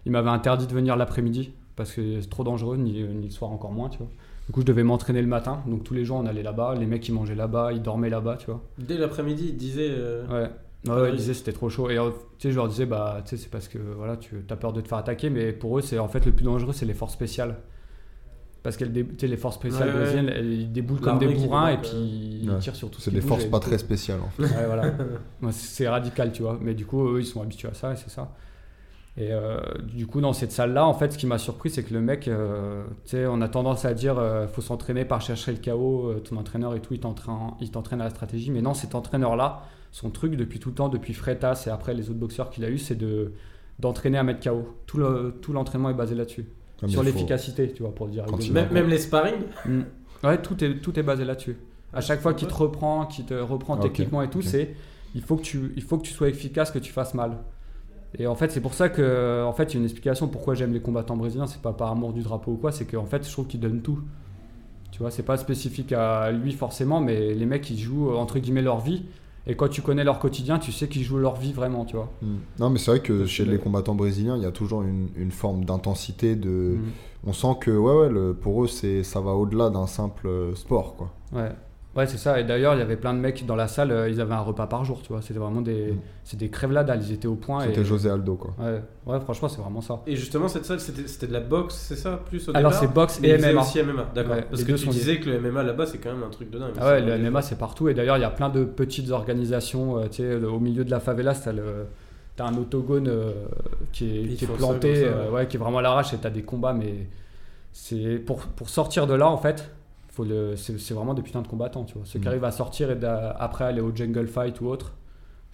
ils m'avaient interdit de venir l'après-midi parce que c'est trop dangereux, ni, ni le soir encore moins, tu vois. Du coup, je devais m'entraîner le matin, donc tous les jours, on allait là-bas. Les mecs, ils mangeaient là-bas, ils dormaient là-bas, tu vois. Dès l'après-midi, il disait. euh, Ouais. Ouais, ouais, oui. ils disaient c'était trop chaud. Et euh, tu sais, je leur disais, bah, tu sais, c'est parce que voilà, tu as peur de te faire attaquer, mais pour eux, c'est en fait le plus dangereux, c'est les forces spéciales. Parce que les forces spéciales Ouais, ouais. brésiliennes, elles, ils déboulent comme des bourrins et puis ils tirent sur tout ce C'est des forces pas très spéciales en fait. Ouais, voilà. C'est radical, tu vois. Mais du coup, eux, ils sont habitués à ça et c'est ça. Et euh, du coup, dans cette salle-là, en fait, ce qui m'a surpris, c'est que le mec, euh, tu sais, on a tendance à dire, euh, faut s'entraîner par chercher le chaos, euh, ton entraîneur et tout, il t'entraîne, il t'entraîne à la stratégie. Mais non, cet entraîneur-là, son truc depuis tout le temps, depuis Freitas et après les autres boxeurs qu'il a eu, c'est de d'entraîner à mettre KO. Tout le- tout l'entraînement est basé là-dessus, Ah, sur l'efficacité, tu vois, pour le dire. Même, même les sparring Mm. Ouais, tout est, tout est basé là-dessus. À chaque fois qu'il te reprend, qu'il te reprend Ah, techniquement et tout, c'est il faut que tu il faut que tu sois efficace, que tu fasses mal. Et en fait, c'est pour ça que en fait, il y a une explication pourquoi j'aime les combattants brésiliens, c'est pas par amour du drapeau ou quoi, c'est qu'en fait, je trouve qu'ils donnent tout. Tu vois, c'est pas spécifique à lui forcément, mais les mecs ils jouent euh, entre guillemets leur vie et quand tu connais leur quotidien, tu sais qu'ils jouent leur vie vraiment, tu vois. Hmm. Non, mais c'est vrai que chez les le- combattants brésiliens, il y a toujours une, une forme d'intensité. De... Mm. On sent que ouais, ouais, le- pour eux, c'est ça va au-delà d'un simple euh, sport. Quoi. Ouais. Ouais, c'est ça. Et d'ailleurs, il y avait plein de mecs dans la salle, euh, ils avaient un repas par jour, tu vois. C'était vraiment des, Mm. c'est des crèves la dalle, ils étaient au point. C'était et... José Aldo. Quoi. Ouais, ouais, franchement, c'est vraiment ça. Et justement, cette salle, c'était c'était de la boxe, c'est ça Plus au Alors, c'est boxe et MMA. aussi MMA, d'accord. Ouais, Parce que tu disais que le MMA là-bas, c'est quand même un truc de dingue. Ah ouais, le MMA, c'est partout. Et d'ailleurs, il y a plein de petites organisations. euh, tu sais, au milieu de la favela, t'as le. T'as un octogone euh, qui est, qui planté, ça, euh, ouais, qui est vraiment à l'arrache et t'as des combats, mais c'est pour, pour sortir de là en fait, c'est, vraiment des putains de combattants, tu vois. Ceux qui Mm. arrivent à sortir et après aller au jungle fight ou autre,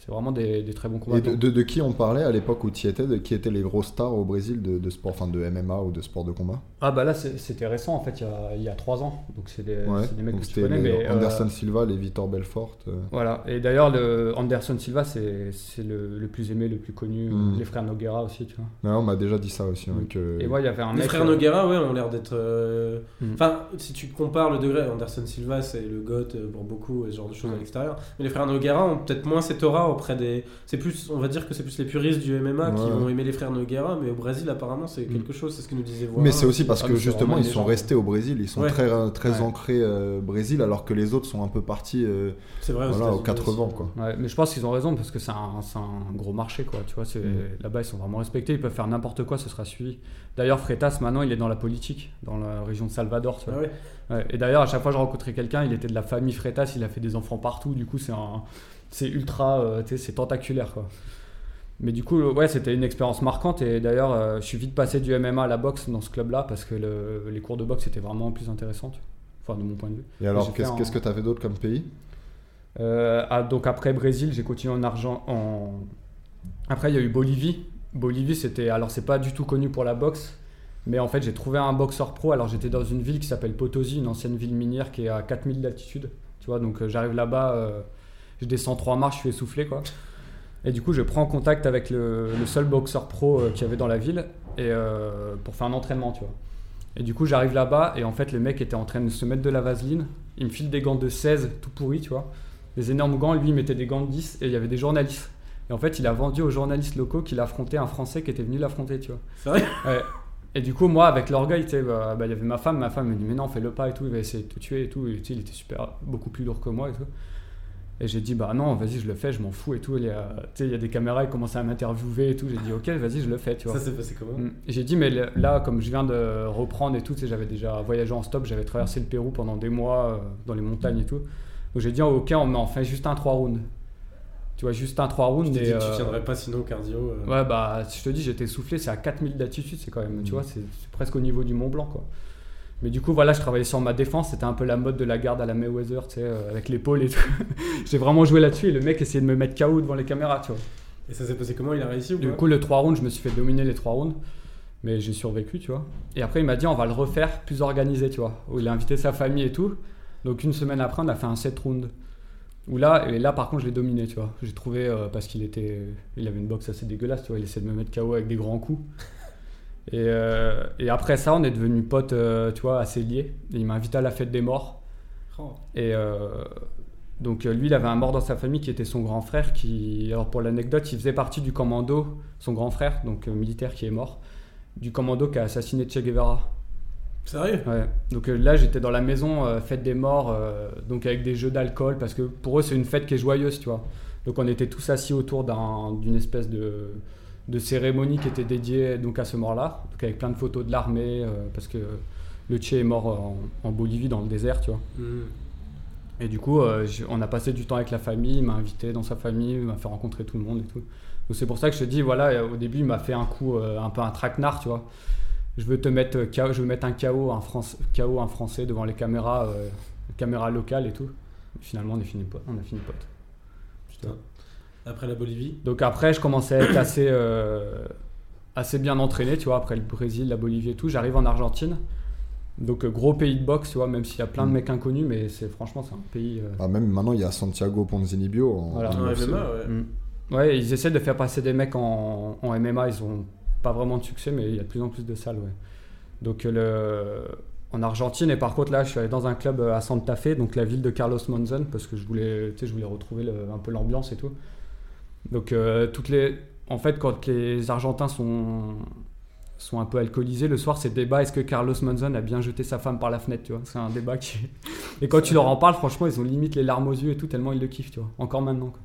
c'est vraiment des, des très bons Et combattants. de, de- de qui on parlait à l'époque où tu y étais De qui étaient les grosses stars au Brésil de, de sport, enfin de MMA ou de sport de combat? Ah bah là c'était récent en fait, il y a, il y a trois ans, donc c'est des, Ouais, des mecs que tu c'était connais, les mais euh, Anderson Silva, les Vitor Belfort. euh, Voilà, et d'ailleurs, le Anderson Silva, c'est le, le plus aimé, le plus connu. Mm. Les frères Noguera aussi, tu vois. non, on m'a déjà dit ça aussi. hein, Mm. que... Et moi, il y avait un Les mec. frères euh, Noguera, ouais, ont l'air d'être. euh, Mm. Enfin, si tu compares le degré, Anderson Silva, c'est le GOAT euh, pour beaucoup, et ce genre de choses Mm. à l'extérieur. Mais les frères Noguera ont peut-être moins cette aura auprès des. C'est plus, on va dire que c'est plus les puristes du MMA qui vont aimer les frères Noguera, mais au Brésil, apparemment, c'est Mm. quelque chose, c'est ce que nous disait Voirin. Mais c'est aussi parce Ah, que justement ils sont restés au Brésil, ils sont Ouais. très, très Ouais. ancrés euh, Brésil alors que les autres sont un peu partis euh, C'est vrai, aux voilà, aux États-Unis 80 aussi. quoi. Mais je pense qu'ils ont raison parce que c'est un, gros marché, quoi. Tu vois, c'est Mm. là-bas, ils sont vraiment respectés. Ils peuvent faire n'importe quoi, ce sera suivi. D'ailleurs, Freitas, maintenant, il est dans la politique, dans la région de Salvador, tu Ah vois. ouais. Ouais, Et d'ailleurs, à chaque fois que je rencontrais quelqu'un, il était de la famille Freitas, il a fait des enfants partout. Du coup, c'est un, c'est ultra, euh, c'est tentaculaire, quoi. Mais du coup, ouais, c'était une expérience marquante. Et d'ailleurs, euh, je suis vite passé du MMA à la boxe dans ce club-là parce que le- les cours de boxe étaient vraiment plus vois. Enfin, de mon point de vue. Et alors un- qu'est-ce que tu avais d'autre comme pays? Euh, ah, donc après Brésil, j'ai continué en argent. En... Après, il y a eu Bolivie. Bolivie, c'était alors c'est pas du tout connu pour la boxe, Mais en fait, j'ai trouvé un boxeur pro. Alors, j'étais dans une ville qui s'appelle Potosi, une ancienne ville minière qui est à 4000 d'altitude. Tu vois, donc euh, j'arrive là-bas, euh, je descends trois marches, je suis essoufflé, quoi. Et du coup, je prends contact avec le, le seul boxeur pro euh, qu'il y avait dans la ville et, euh, pour faire un entraînement, tu vois. Et du coup, j'arrive là-bas et en fait, le mec était en train de se mettre de la vaseline. Il me file des gants de 16 tout pourris, tu vois. Des énormes gants. Lui, il mettait des gants de 10 et il y avait des journalistes. Et en fait, il a vendu aux journalistes locaux qu'il affrontait un Français qui était venu l'affronter, tu vois. C'est vrai Ouais. Et du coup, moi, avec l'orgueil, tu sais, bah, bah, il y avait ma femme. Ma femme me dit, mais non, fais-le pas et tout. Il va essayer de te tuer et tout. Et il était super, beaucoup plus lourd que moi et tout. Et j'ai dit, bah non, vas-y, je le fais, je m'en fous et tout. Il y a, il y a des caméras, ils commençaient à m'interviewer et tout. J'ai dit, ok, vas-y, je le fais, tu vois. Ça s'est passé comment? Mm. Et J'ai dit, mais là, comme je viens de reprendre et tout, j'avais déjà voyagé en stop, j'avais traversé le Pérou pendant des mois euh, dans les montagnes et tout. Donc j'ai dit, oh, ok, on en fait juste un 3 rounds. Tu vois, juste un 3 rounds. Et, dit que tu euh, tiendrais pas sinon au cardio. euh. Ouais, bah, si je te dis, j'étais soufflé, c'est à 4000 d'altitude, c'est quand même, tu Mm. vois, c'est presque au niveau du Mont Blanc, quoi. Mais du coup, voilà, je travaillais sur ma défense, c'était un peu la mode de la garde à la Mayweather, tu sais, euh, avec l'épaule et tout. J'ai vraiment joué là-dessus et le mec essayait de me mettre KO devant les caméras, tu vois. Et ça s'est passé comment? Il a réussi ou Du coup, le 3 rounds, je me suis fait dominer les 3 rounds. Mais j'ai survécu, tu vois. Et après, il m'a dit, on va le refaire plus organisé, tu vois. Où il a invité sa famille et tout. Donc, une semaine après, on a fait un 7 rounds. Où là, et là, par contre, je l'ai dominé, tu vois. J'ai trouvé, euh, parce qu'il était. Il avait une boxe assez dégueulasse, tu vois. Il essayait de me mettre KO avec des grands coups. Et, euh, et après ça, on est devenus potes, euh, tu vois, assez liés. Et il m'a invité à la fête des morts. Oh. Et euh, donc euh, lui, il avait un mort dans sa famille qui était son grand frère. Qui, alors pour l'anecdote, il faisait partie du commando, son grand frère, donc militaire qui est mort, du commando qui a assassiné Che Guevara. Sérieux? Ouais. Donc là, j'étais dans la maison fête des morts, donc avec des jeux d'alcool, parce que pour eux, c'est une fête qui est joyeuse, tu vois. Donc on était tous assis autour d'un- d'une espèce de, de cérémonie qui était dédiée donc à ce mort-là, donc avec plein de photos de l'armée, euh, parce que le Che est mort en, en Bolivie dans le désert, tu vois. Mm. Et du coup, euh, on a passé du temps avec la famille, il m'a invité dans sa famille, il m'a fait rencontrer tout le monde et tout. Donc c'est pour ça que je te dis, voilà, euh, au début, il m'a fait un coup, euh, un peu un traquenard, tu vois. Je veux te mettre, euh, KO, je veux mettre un KO, un, France, KO, un français devant les caméras, euh, caméras locales et tout. Finalement, on, est fini, pote- on a fini pote. Putain. Après la Bolivie Donc après, je commençais à être assez, euh, assez bien entraîné, tu vois, après le Brésil, la Bolivie et tout. J'arrive en Argentine. Donc euh, gros pays de boxe, tu vois, même s'il y a plein de Mm. mecs inconnus, mais c'est franchement, c'est un pays... euh, Ah, même maintenant, il y a Santiago Ponzinibbio en, Voilà. en. MMA, ouais. Mm. Ouais, ils essaient de faire passer des mecs en, en MMA, ils ont pas vraiment de succès, mais il y a de plus en plus de salles, ouais. Donc le, en Argentine, et par contre là, je suis allé dans un club à Santa Fe, donc la ville de Carlos Monzon, parce que je voulais, tu sais, je voulais retrouver le- un peu l'ambiance et tout. Donc euh, toutes les, en fait, quand les Argentins sont un peu alcoolisés le soir, c'est le débat est-ce que Carlos Monzon a bien jeté sa femme par la fenêtre, tu vois? C'est un débat qui. Et quand tu leur en parles, franchement, ils ont limite les larmes aux yeux et tout, tellement ils le kiffent, tu vois? Encore maintenant, quoi.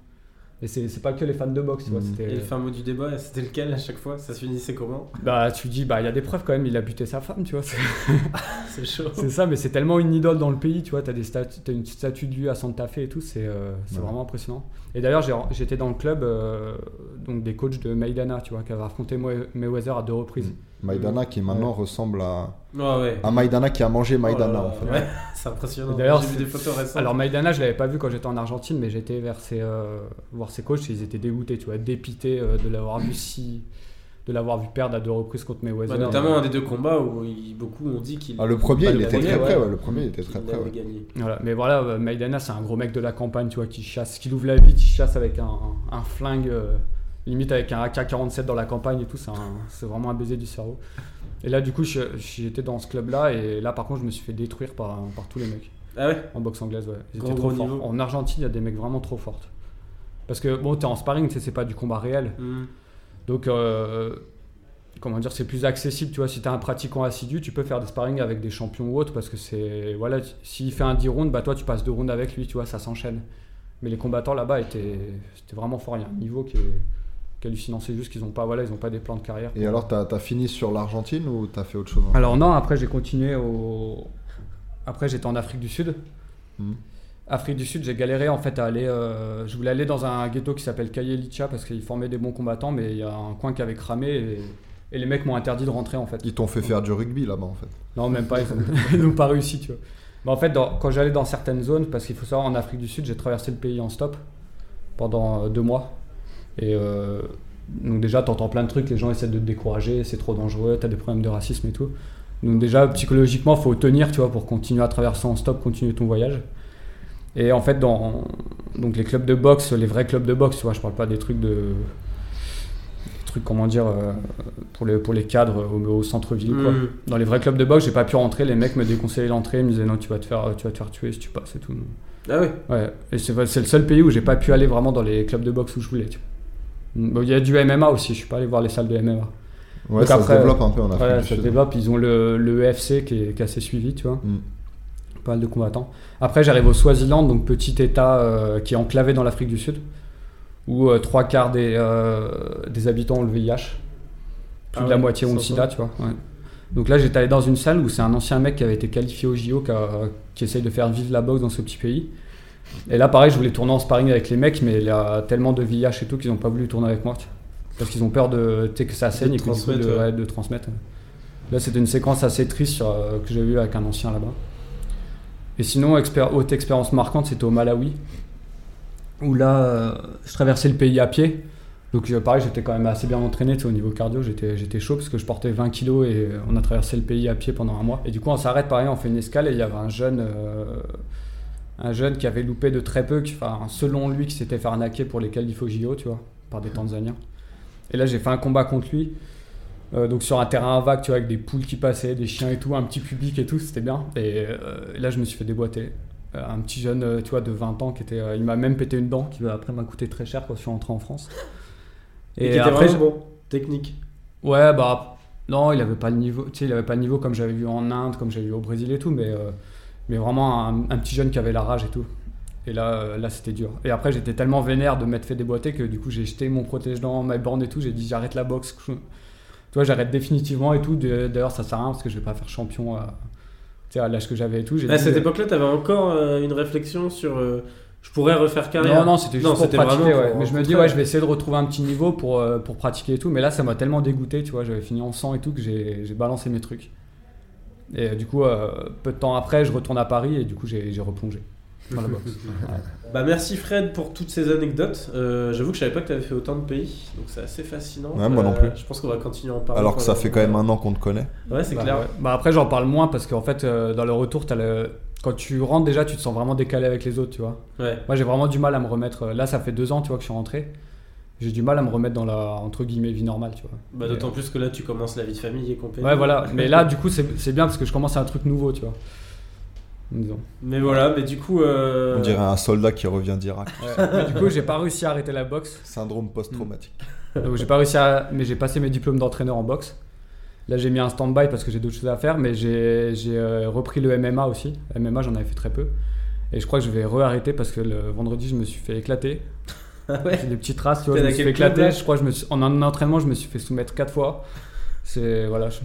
Et c'est c'est pas que les fans de boxe, tu vois. Mm. c'était- Et le fin mot du débat, c'était lequel à chaque fois? Ça se finissait comment? Bah, tu dis, bah, il y a des preuves quand même, il a buté sa femme, tu vois. C'est C'est chaud. c'est ça, mais c'est tellement une idole dans le pays, tu vois. T'as des statues, t'as une statue de lui à Santa Fe et tout, c'est euh, Ouais. vraiment impressionnant. Et d'ailleurs, j'étais dans le club euh, donc des coachs de Maidana, tu vois, qui avait affronté May- Mayweather à deux reprises. Maidana qui maintenant ressemble à, Ouais, ouais. à Maidana qui a mangé Oh là Maidana là, en fait. Ouais, c'est impressionnant. Et d'ailleurs, j'ai vu des photos récentes. Alors Maidana, je l'avais pas vu quand j'étais en Argentine, mais j'étais vers ses, euh, voir ses coachs, ils étaient dégoûtés, tu vois, dépités euh, de l'avoir vu si, de l'avoir vu perdre à deux reprises contre Mayweather. Bah, notamment un des deux combats où il- beaucoup ont dit qu'il Ah, le premier, Bah, il le était premier, très près, ouais. ouais, le premier, il était très près. avait ouais. gagné. Voilà, mais voilà, euh, Maidana, c'est un gros mec de la campagne, tu vois, qui chasse, qui ouvre la vie, qui chasse avec un, un flingue, euh, limite avec un AK-47 dans la campagne et tout, un- c'est vraiment un baiser du cerveau. Et là, du coup, j'étais dans ce club-là, et là, par contre, je me suis fait détruire par, par tous les mecs Ah ouais? En boxe anglaise, ouais. Ils étaient trop forts. En Argentine, il y a des mecs vraiment trop forts. Parce que, bon, t'es en sparring, c'est pas du combat réel. Hmm. Donc, euh, comment dire, c'est plus accessible, tu vois. Si t'es un pratiquant assidu, tu peux faire des sparring avec des champions ou autres, parce que c'est. Voilà, s'il fait un 10 rounds, bah toi, tu passes deux rounds avec lui, tu vois, ça s'enchaîne. Mais les combattants là-bas étaient, c'était vraiment fort. Il y a un niveau qui est, est hallucinant. C'est juste qu'ils ont pas, voilà, ils ont pas des plans de carrière. Et alors, t'as as fini sur l'Argentine ou t'as fait autre chose hein? Alors, non, après, j'ai continué au. Après, j'étais en Afrique du Sud. Hmm. Afrique du Sud, j'ai galéré en fait à aller. euh, je voulais aller dans un ghetto qui s'appelle Kayelicha parce qu'ils formaient des bons combattants, mais il y a un coin qui avait cramé et, et les mecs m'ont interdit de rentrer en fait. Ils t'ont fait faire du rugby là-bas en fait. Non, même pas, ils ont- ils n'ont pas réussi, tu vois. Mais en fait, dans- quand j'allais dans certaines zones, parce qu'il faut savoir, en Afrique du Sud, j'ai traversé le pays en stop pendant euh, deux mois. Et euh, Donc déjà, t'entends plein de trucs, les gens essaient de te décourager, c'est trop dangereux, t'as des problèmes de racisme et tout. Donc déjà, psychologiquement, faut tenir, tu vois, pour continuer à traverser en stop, continuer ton voyage. Et en fait, dans donc les clubs de boxe, les vrais clubs de boxe, tu vois, je parle pas des trucs de trucs comment dire euh, pour les pour les cadres au, au centre-ville. Mm. Dans les vrais clubs de boxe, j'ai pas pu rentrer, les mecs me déconseillaient l'entrée, ils me disaient non, tu vas te faire tu vas te faire tuer si tu passes et tout. Ah ouais. Ouais, et c'est c'est le seul pays où j'ai pas pu aller vraiment dans les clubs de boxe où je voulais, tu vois. Bon, il y a du MMA aussi, je suis pas allé voir les salles de MMA. Ouais, Donc ça après, se développe un peu en Afrique. Ouais, du ça se Sud. développe. Ils ont le, le EFC qui est, qui est assez suivi, tu vois. Mm. Pas mal de combattants. Après, j'arrive au Swaziland, donc petit état euh, qui est enclavé dans l'Afrique du Sud, où euh, trois quarts des, euh, des habitants ont le VIH. Plus Ah de la moitié ont le sida, tu vois. ouais. Donc là, j'étais allé dans une salle où c'est un ancien mec qui avait été qualifié au JO, qui, a- qui essaye de faire vivre la boxe dans ce petit pays. Et là, pareil, je voulais tourner en sparring avec les mecs, mais il y a tellement de VIH et tout qu'ils n'ont pas voulu tourner avec moi. Parce qu'ils ont peur de, que ça saigne et que transmettre, de, ouais. ouais, de transmettre. Là, c'était une séquence assez triste sur, euh, que j'ai vue avec un ancien là-bas. Et sinon, expér- haute expérience marquante, c'était au Malawi. Où là, euh, je traversais le pays à pied. Donc, euh, pareil, j'étais quand même assez bien entraîné au niveau cardio. J'étais, chaud parce que je portais 20 kilos et on a traversé le pays à pied pendant un mois. Et du coup, on s'arrête, pareil, on fait une escale et il y avait un jeune, euh, un jeune qui avait loupé de très peu, qui, enfin, selon lui, qui s'était fait arnaquer pour les qualifs JO, tu vois, par des Tanzaniens. Et là, j'ai fait un combat contre lui. Euh, donc sur un terrain vague, tu vois, avec des poules qui passaient, des chiens et tout, un petit public et tout, c'était bien. Et euh, là, je me suis fait déboîter. Euh, un petit jeune, tu vois, de 20 ans qui était, il m'a même pété une dent, qui après m'a coûté très cher quand je suis rentré en France. Et, qui était vraiment bon. Technique. ouais, bah non, il avait pas le niveau, tu sais, il avait pas le niveau comme j'avais vu en Inde, comme j'avais vu au Brésil et tout, mais mais vraiment un, un petit jeune qui avait la rage et tout. Et là, euh, là c'était dur. Et après, j'étais tellement vénère de m'être fait déboîter que du coup, j'ai jeté mon protège-dents, ma borne et tout. J'ai dit, j'arrête la boxe. Tu vois, j'arrête définitivement et tout. D'ailleurs, ça sert à rien parce que je vais pas faire champion à, tu à l'âge que j'avais et tout. À dit, cette euh, époque-là, t'avais encore euh, une réflexion sur. euh, je pourrais refaire carrière? Non, non, c'était juste Non, pour c'était pratiquer. vraiment ouais. pour Mais je me dis, ouais, je vais essayer de retrouver un petit niveau pour, euh, pour pratiquer et tout. Mais là, ça m'a tellement dégoûté, tu vois. J'avais fini en sang et tout que j'ai balancé mes trucs. Et euh, du coup, euh, peu de temps après, je retourne à Paris et du coup, j'ai j'ai replongé dans la boxe. Ouais. Bah merci Fred pour toutes ces anecdotes. Euh, J'avoue que je savais pas que tu avais fait autant de pays, donc c'est assez fascinant. Ouais, moi non Euh, plus. Je pense qu'on va continuer à en parler. Alors que ça fait quand même un an qu'on te connaît. Ouais, c'est Bah, clair. ouais. Bah, après, j'en parle moins parce qu'en fait, euh, dans le retour, as le... quand tu rentres déjà, tu te sens vraiment décalé avec les autres, tu vois. Ouais. Moi, j'ai vraiment du mal à me remettre. Là, ça fait deux ans, tu vois, que je suis rentré. J'ai du mal à me remettre dans la entre guillemets vie normale, tu vois. Bah, D'autant plus que là, tu commences la vie de famille et compagnie. Ouais, voilà. Mais là, du coup, c'est c'est bien parce que je commence un truc nouveau, tu vois. Disons. Mais voilà, mais du coup. euh, On dirait un soldat qui revient d'Irak. Ouais. Mais du coup, j'ai pas réussi à arrêter la boxe. Syndrome post-traumatique. Donc, j'ai pas réussi à. Mais j'ai passé mes diplômes d'entraîneur en boxe. Là, j'ai mis un stand-by parce que j'ai d'autres choses à faire. Mais j'ai j'ai, euh, repris le MMA aussi. MMA, j'en avais fait très peu. Et je crois que je vais re-arrêter parce que le vendredi, je me suis fait éclater. Ah ouais. J'ai des petites traces, tu vois. Je me suis fait éclater. club, Je crois je me suis... en un entraînement, je me suis fait soumettre quatre fois. C'est voilà. je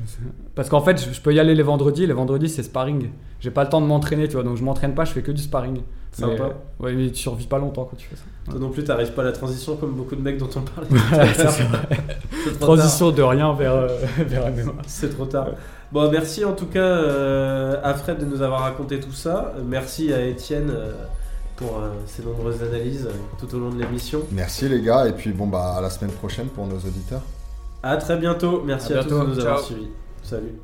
Parce qu'en fait, je peux y aller les vendredis. Les vendredis, c'est sparring. J'ai pas le temps de m'entraîner, tu vois. Donc je m'entraîne pas. Je fais que du sparring. Sympa. Mais, ouais, mais tu survis pas longtemps quand tu fais ça. Toi non plus, t'arrives pas à la transition comme beaucoup de mecs dont on parle. Voilà, Transition de rien vers, euh, vers. C'est trop tard. Bon, merci en tout cas euh, à Fred de nous avoir raconté tout ça. Merci à Étienne euh, pour euh, ses nombreuses analyses euh, tout au long de l'émission. Merci les gars, et puis bon bah à la semaine prochaine pour nos auditeurs. À très bientôt. Merci À à, tous de nous avoir suivis. Salut.